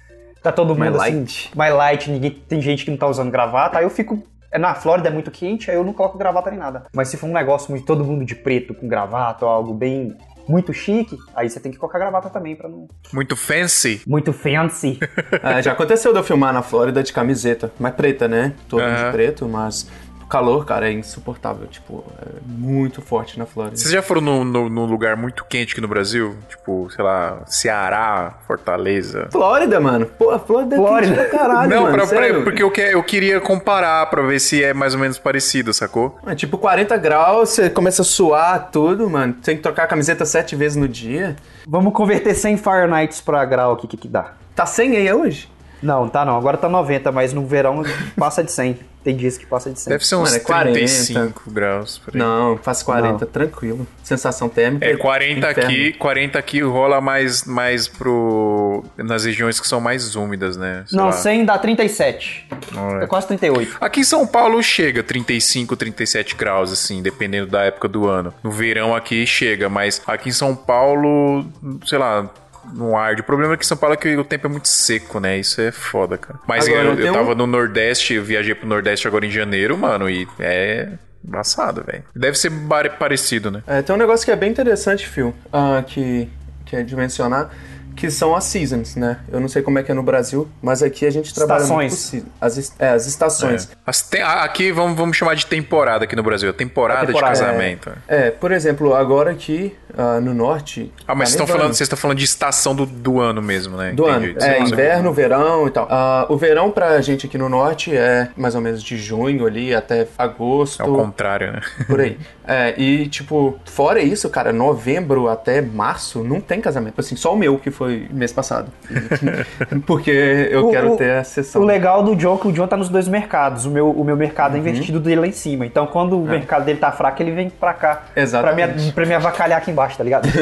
Tá todo mundo Mais assim, light. mais light, ninguém, tem gente que não tá usando gravata, aí eu fico. É, Na Flórida é muito quente, aí eu não coloco gravata nem nada. Mas se for um negócio muito todo mundo de preto com gravata ou algo bem muito chique, aí você tem que colocar gravata também pra não. Muito fancy? Muito fancy. É, já aconteceu de eu filmar na Flórida de camiseta, mas preta, né? Todo Aham. de preto, mas o calor, cara, é insuportável. Tipo, é muito forte na Flórida. Vocês já foram num no, num lugar muito quente aqui no Brasil? Tipo, sei lá, Ceará, Fortaleza? Flórida, mano. Pô, a Flórida é Flórida. quente pra caralho, não, mano. pra- pra- sério. porque eu, que- eu queria comparar pra ver se é mais ou menos parecido, sacou? É tipo 40 graus, você começa a suar tudo, mano. Tem que trocar a camiseta sete vezes no dia. Vamos converter 100 Fahrenheit pra grau aqui, o que que dá? Tá 100 aí hoje? Não, tá não. Agora tá 90, mas no verão passa de 100. Tem dias que passa de 100. Deve ser uns Mano, é 40. 35 graus. Por aí. Não, faz 40, tranquilo. Sensação térmica. É, 40 inferno. aqui, 40 aqui rola mais, mais pro. nas regiões que são mais úmidas, né? Sei Não, lá. 100 dá 37. Não, é. É quase 38. Aqui em São Paulo chega 35, 37 graus, assim, dependendo da época do ano. No verão aqui chega, mas aqui em São Paulo, sei lá, não arde. O problema aqui em São Paulo é que o tempo é muito seco, né? Isso é foda, cara. Mas Agora, eu, eu um- tava no Nordeste, eu viajei pro Nordeste agora em janeiro, mano, e é embaçado, velho. Deve ser parecido, né? É, tem um negócio que é bem interessante, Phil, ah, que, que é de mencionar, que são as seasons, né? Eu não sei como é que é no Brasil, mas aqui a gente trabalha Estações. muito as, é, as estações. As te- Aqui vamos, vamos chamar de temporada aqui no Brasil. Temporada, É temporada, de é. casamento. É, por exemplo, agora aqui ah, no norte. Ah, mas tá vocês estão falando, vocês estão falando de estação do, do ano mesmo, né? Do Entendi. ano. É, Sim, inverno, verão e tal. Ah, o verão pra gente aqui no norte é mais ou menos de junho ali até agosto. É o contrário, né? Por aí. É, e, tipo, fora isso, cara, novembro até março não tem casamento. Assim, só o meu, que foi mês passado. Porque eu O- quero ter a sessão. O legal do John é que o John tá nos dois mercados. O meu, o meu mercado Uhum. é investido dele lá em cima. Então, quando o mercado dele tá fraco, ele vem pra cá. Exatamente. Pra me, pra me avacalhar aqui embaixo, tá ligado?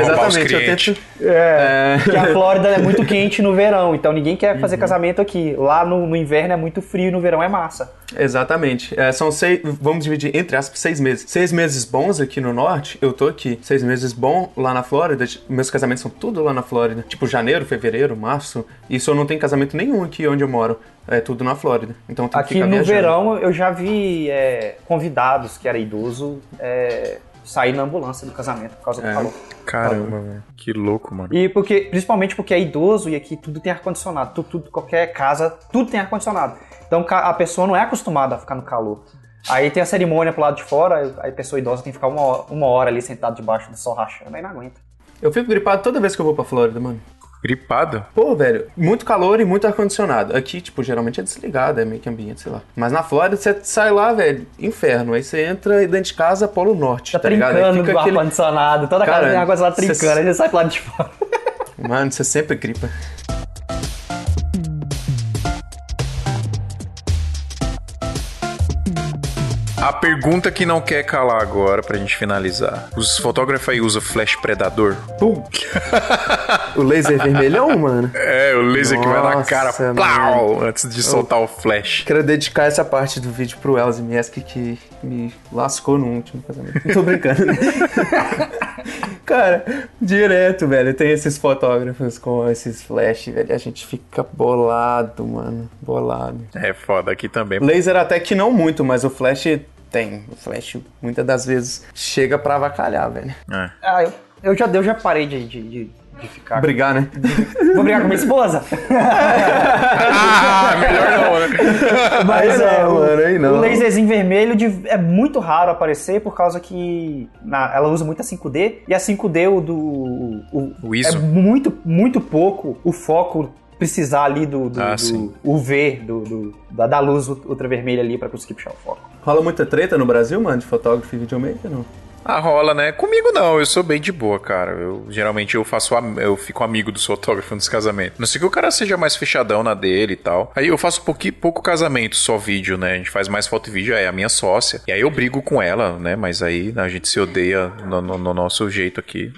Exatamente, eu tento. É, porque a Flórida é muito quente no verão, então ninguém quer Uhum. fazer casamento aqui. Lá no, no inverno é muito frio, no verão é massa. Exatamente. É, são seis. Vamos dividir entre aspas seis meses. Seis meses bons aqui no norte, eu tô aqui. Seis meses bom lá na Flórida. Meus casamentos são tudo lá na Flórida. Tipo, janeiro, fevereiro, março. Isso eu não tenho casamento nenhum aqui onde eu moro. É tudo na Flórida. Então tenho que Aqui no viajando. verão eu já vi é, convidados que era idoso é, sair na ambulância do casamento por causa do É. calor. Caramba, velho. Que louco, mano. E porque, principalmente porque é idoso e aqui tudo tem ar-condicionado. Tudo, tudo- qualquer casa, tudo tem ar-condicionado. Então a pessoa não é acostumada a ficar no calor. Aí tem a cerimônia pro lado de fora, aí a pessoa idosa tem que ficar uma hora, uma hora ali sentado debaixo do sol rachando, aí não aguenta. Eu fico gripado toda vez que eu vou pra Flórida, mano. Gripado? Pô, velho, muito calor e muito ar-condicionado. Aqui, tipo, geralmente é desligado, é meio que ambiente, sei lá. Mas na Flórida, você sai lá, velho, inferno. Aí você entra dentro de casa, Polo Norte, Tá, tá, ligado? Aí trincando fica aquele... ar-condicionado, toda casa Cara, tem água lá cê- trincando, aí você sai pro lado de fora. Mano, você sempre gripa. A pergunta que não quer calar agora, pra gente finalizar. Os fotógrafos aí usam flash predador? Pum. o laser vermelhão, mano. É, o laser que vai na Nossa, cara, mano. plau, antes de soltar o flash. Quero dedicar essa parte do vídeo pro Elzy Mieski que me lascou no último casamento. Não tô brincando, né? Cara, direto, velho. Tem esses fotógrafos com esses flash, velho. A gente fica bolado, mano. Bolado. É foda aqui também. Laser até que não muito, mas o flash tem. O flash muitas das vezes chega pra avacalhar, velho. É. Ah, eu, eu, já, eu já parei de, de, de- de ficar. Brigar, né? Vou brigar com minha esposa. ah, melhor não, né? Mas é, não, o, mano, aí não. o laserzinho vermelho de- é muito raro aparecer por causa que na- ela usa muito a 5D e a 5D o do o, O é muito muito pouco o foco precisar ali do, do, Ah, do. UV do, do- da, da luz ultravermelha ali para conseguir puxar o foco. Rola muita treta no Brasil, mano, de fotógrafo e videomaker, não? Ah, rola, né? Comigo não, eu sou bem de boa, cara. Eu geralmente eu faço eu fico amigo dos fotógrafos nos casamentos. Não sei que o cara seja mais fechadão na dele e tal. Aí eu faço pouqui, pouco casamento, só vídeo, né? A gente faz mais foto e vídeo, é a minha sócia. E aí eu brigo com ela, né? Mas aí a gente se odeia no, no- no nosso jeito aqui.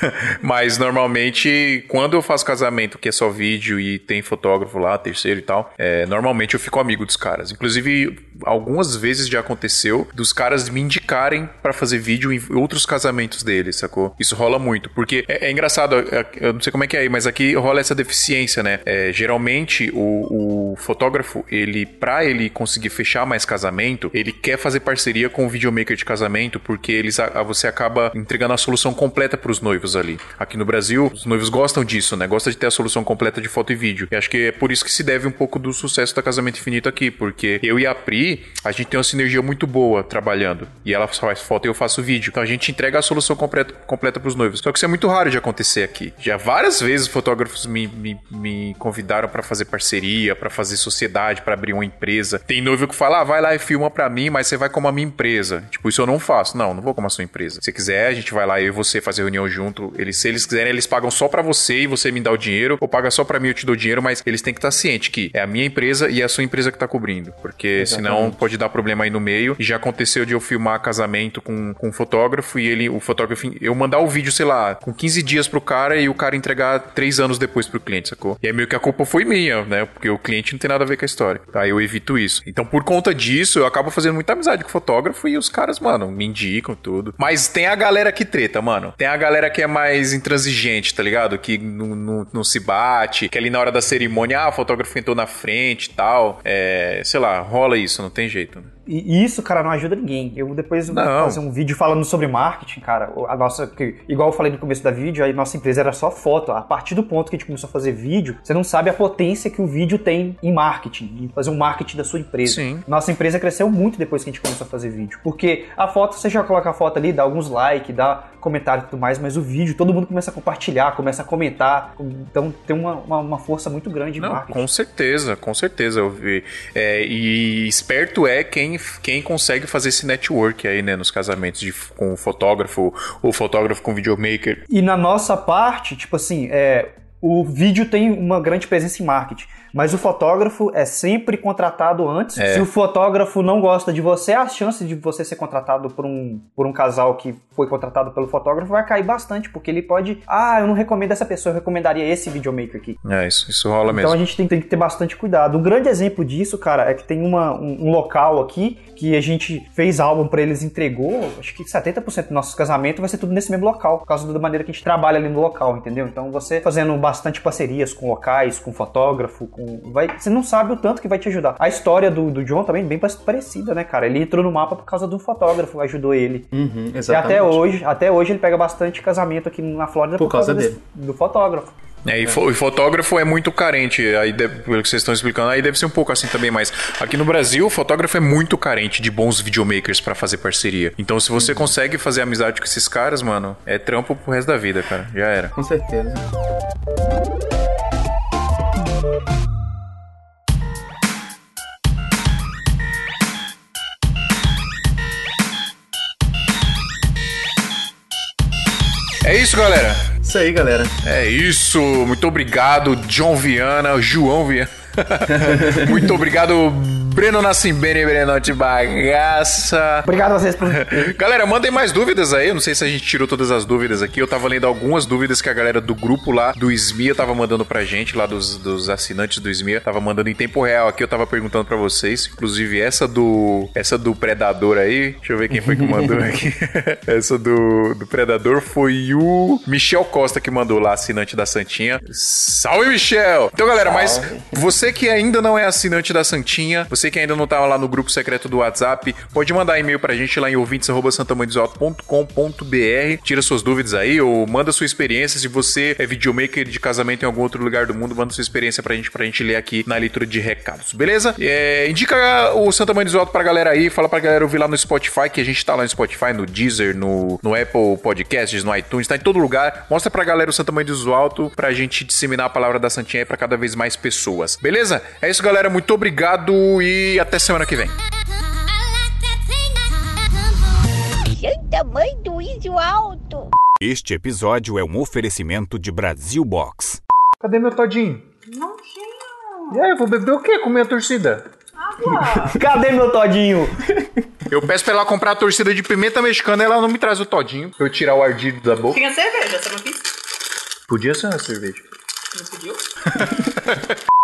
Mas normalmente, quando eu faço casamento que é só vídeo e tem fotógrafo lá, terceiro e tal, é, normalmente eu fico amigo dos caras. Inclusive, algumas vezes já aconteceu dos caras me indicarem pra fazer vídeo em outros casamentos deles, sacou? Isso rola muito, porque é, é engraçado, é- eu não sei como é que é aí, mas aqui rola essa deficiência, né? É, geralmente o, o fotógrafo, ele, pra ele conseguir fechar mais casamento, ele quer fazer parceria com o videomaker de casamento, porque eles, a- a- você acaba entregando a solução completa pros noivos ali. Aqui no Brasil, os noivos gostam disso, né? Gostam de ter a solução completa de foto e vídeo. E acho que é por isso que se deve um pouco do sucesso da Casamento Infinito aqui, porque eu e a Pri, a gente tem uma sinergia muito boa trabalhando. E ela faz foto e eu faço vídeo. Então a gente entrega a solução completa, completa pros noivos. Só que isso é muito raro de acontecer aqui. Já várias vezes fotógrafos me, me, me convidaram pra fazer parceria, pra fazer sociedade, pra abrir uma empresa. Tem noivo que fala, ah, vai lá e filma pra mim, mas você vai como a minha empresa. Tipo, isso eu não faço. Não, não vou como a sua empresa. Se quiser, a gente vai lá eu e você fazer reunião junto. Eles, se eles quiserem, eles pagam só pra você e você me dá o dinheiro, ou paga só pra mim e eu te dou o dinheiro, mas eles têm que estar ciente que é a minha empresa e é a sua empresa que tá cobrindo. Porque senão pode dar problema aí no meio. E já aconteceu de eu filmar casamento com, com um fotógrafo e ele, o fotógrafo, eu mandar o vídeo, sei lá, com 15 dias pro cara e o cara entregar 3 anos depois pro cliente, sacou? E aí meio que a culpa foi minha, né? Porque o cliente não tem nada a ver com a história. Aí eu evito isso. Então, por conta disso, eu acabo fazendo muita amizade com o fotógrafo e os caras, mano, me indicam tudo. Mas tem a galera que treta, mano. Tem a galera que é mais intransigente, tá ligado? Que não, não, não se bate, que ali na hora da cerimônia, ah, o fotógrafo entrou na frente e tal. É, sei lá, rola isso, não tem jeito. né? E isso, cara, não ajuda ninguém. Eu depois vou Não. fazer um vídeo falando sobre marketing, cara. A nossa, que, igual eu falei no começo da vídeo, a nossa empresa era só foto. A partir do ponto que a gente começou a fazer vídeo, você não sabe a potência que o vídeo tem em marketing, em fazer um marketing da sua empresa. Sim. Nossa empresa cresceu muito depois que a gente começou a fazer vídeo. Porque a foto, você já coloca a foto ali, dá alguns likes, dá comentário e tudo mais, mas o vídeo, todo mundo começa a compartilhar, começa a comentar. Então tem uma, uma, uma força muito grande em Não, marketing. com certeza, com certeza. Eu vi. É, e esperto é quem, quem consegue fazer esse network aí, né, nos casamentos de, com o fotógrafo, ou fotógrafo com videomaker. E na nossa parte, tipo assim, é, o vídeo tem uma grande presença em marketing. Mas o fotógrafo é sempre contratado antes. É. Se o fotógrafo não gosta de você, a chance de você ser contratado por um, por um casal que foi contratado pelo fotógrafo vai cair bastante, porque ele pode. Ah, eu não recomendo essa pessoa, eu recomendaria esse videomaker aqui. É, isso, isso rola Então mesmo. a gente tem, tem que ter bastante cuidado. Um grande exemplo disso, cara, é que tem uma, um, um local aqui que a gente fez álbum pra eles, entregou. Acho que 70% do nosso casamento vai ser tudo nesse mesmo local, por causa da maneira que a gente trabalha ali no local, entendeu? Então você fazendo bastante parcerias com locais, com fotógrafo, com. Vai, você não sabe o tanto que vai te ajudar. A história do, do John também é bem parecida, né, cara? Ele entrou no mapa por causa do fotógrafo, ajudou ele. Uhum, E até hoje, até hoje ele pega bastante casamento aqui na Flórida Por causa desse- dele. do fotógrafo. É, e, fo- e fotógrafo é muito carente, aí pelo que vocês estão explicando, aí deve ser um pouco assim também, mas aqui no Brasil, o fotógrafo é muito carente de bons videomakers pra fazer parceria. Então, se você consegue fazer amizade com esses caras, mano, é trampo pro resto da vida, cara. Já era. Com certeza. É isso, galera. Isso aí, galera. É isso. Muito obrigado, John Viana, João Viana. Muito obrigado, Breno Nassimbene, Brenote Bagaça. Obrigado a vocês por. Galera, mandem mais dúvidas aí. Eu não sei se a gente tirou todas as dúvidas aqui. Eu tava lendo algumas dúvidas que a galera do grupo lá do SMIA tava mandando pra gente, lá dos, dos assinantes do SMIA. Tava mandando em tempo real aqui. Eu tava perguntando pra vocês. Inclusive, essa do. Essa do Predador aí. Deixa eu ver quem foi que mandou aqui. essa do, do Predador foi o Michel Costa que mandou lá, assinante da Santinha. Salve, Michel! Então, galera, mas você que ainda não é assinante da Santinha, você Você que ainda não tá lá no grupo secreto do WhatsApp, pode mandar e-mail pra gente lá em ouvintes.santamandesalto.com.br. Tira suas dúvidas aí ou manda sua experiência. Se você é videomaker de casamento em algum outro lugar do mundo, manda sua experiência pra gente, pra gente ler aqui na leitura de recados, beleza? É, indica o Santa Mãe do Alto pra galera aí, fala pra galera ouvir lá no Spotify, que a gente tá lá no Spotify, no Deezer, no, no Apple Podcasts, no iTunes, tá em todo lugar. Mostra pra galera o Santa Mãe do Alto pra gente disseminar a palavra da Santinha aí pra cada vez mais pessoas, beleza? É isso, galera. Muito obrigado e até semana que vem. Santa Mãe do Iso Alto. Este episódio é um oferecimento de Brasil Box. Cadê meu todinho? Não tinha. E aí, eu vou beber o quê com minha torcida? Água. Cadê meu todinho? Eu peço pra ela comprar a torcida de pimenta mexicana e ela não me traz o todinho pra eu tirar o ardido da boca. tinha cerveja, você não quis? Podia ser uma cerveja. Não pediu?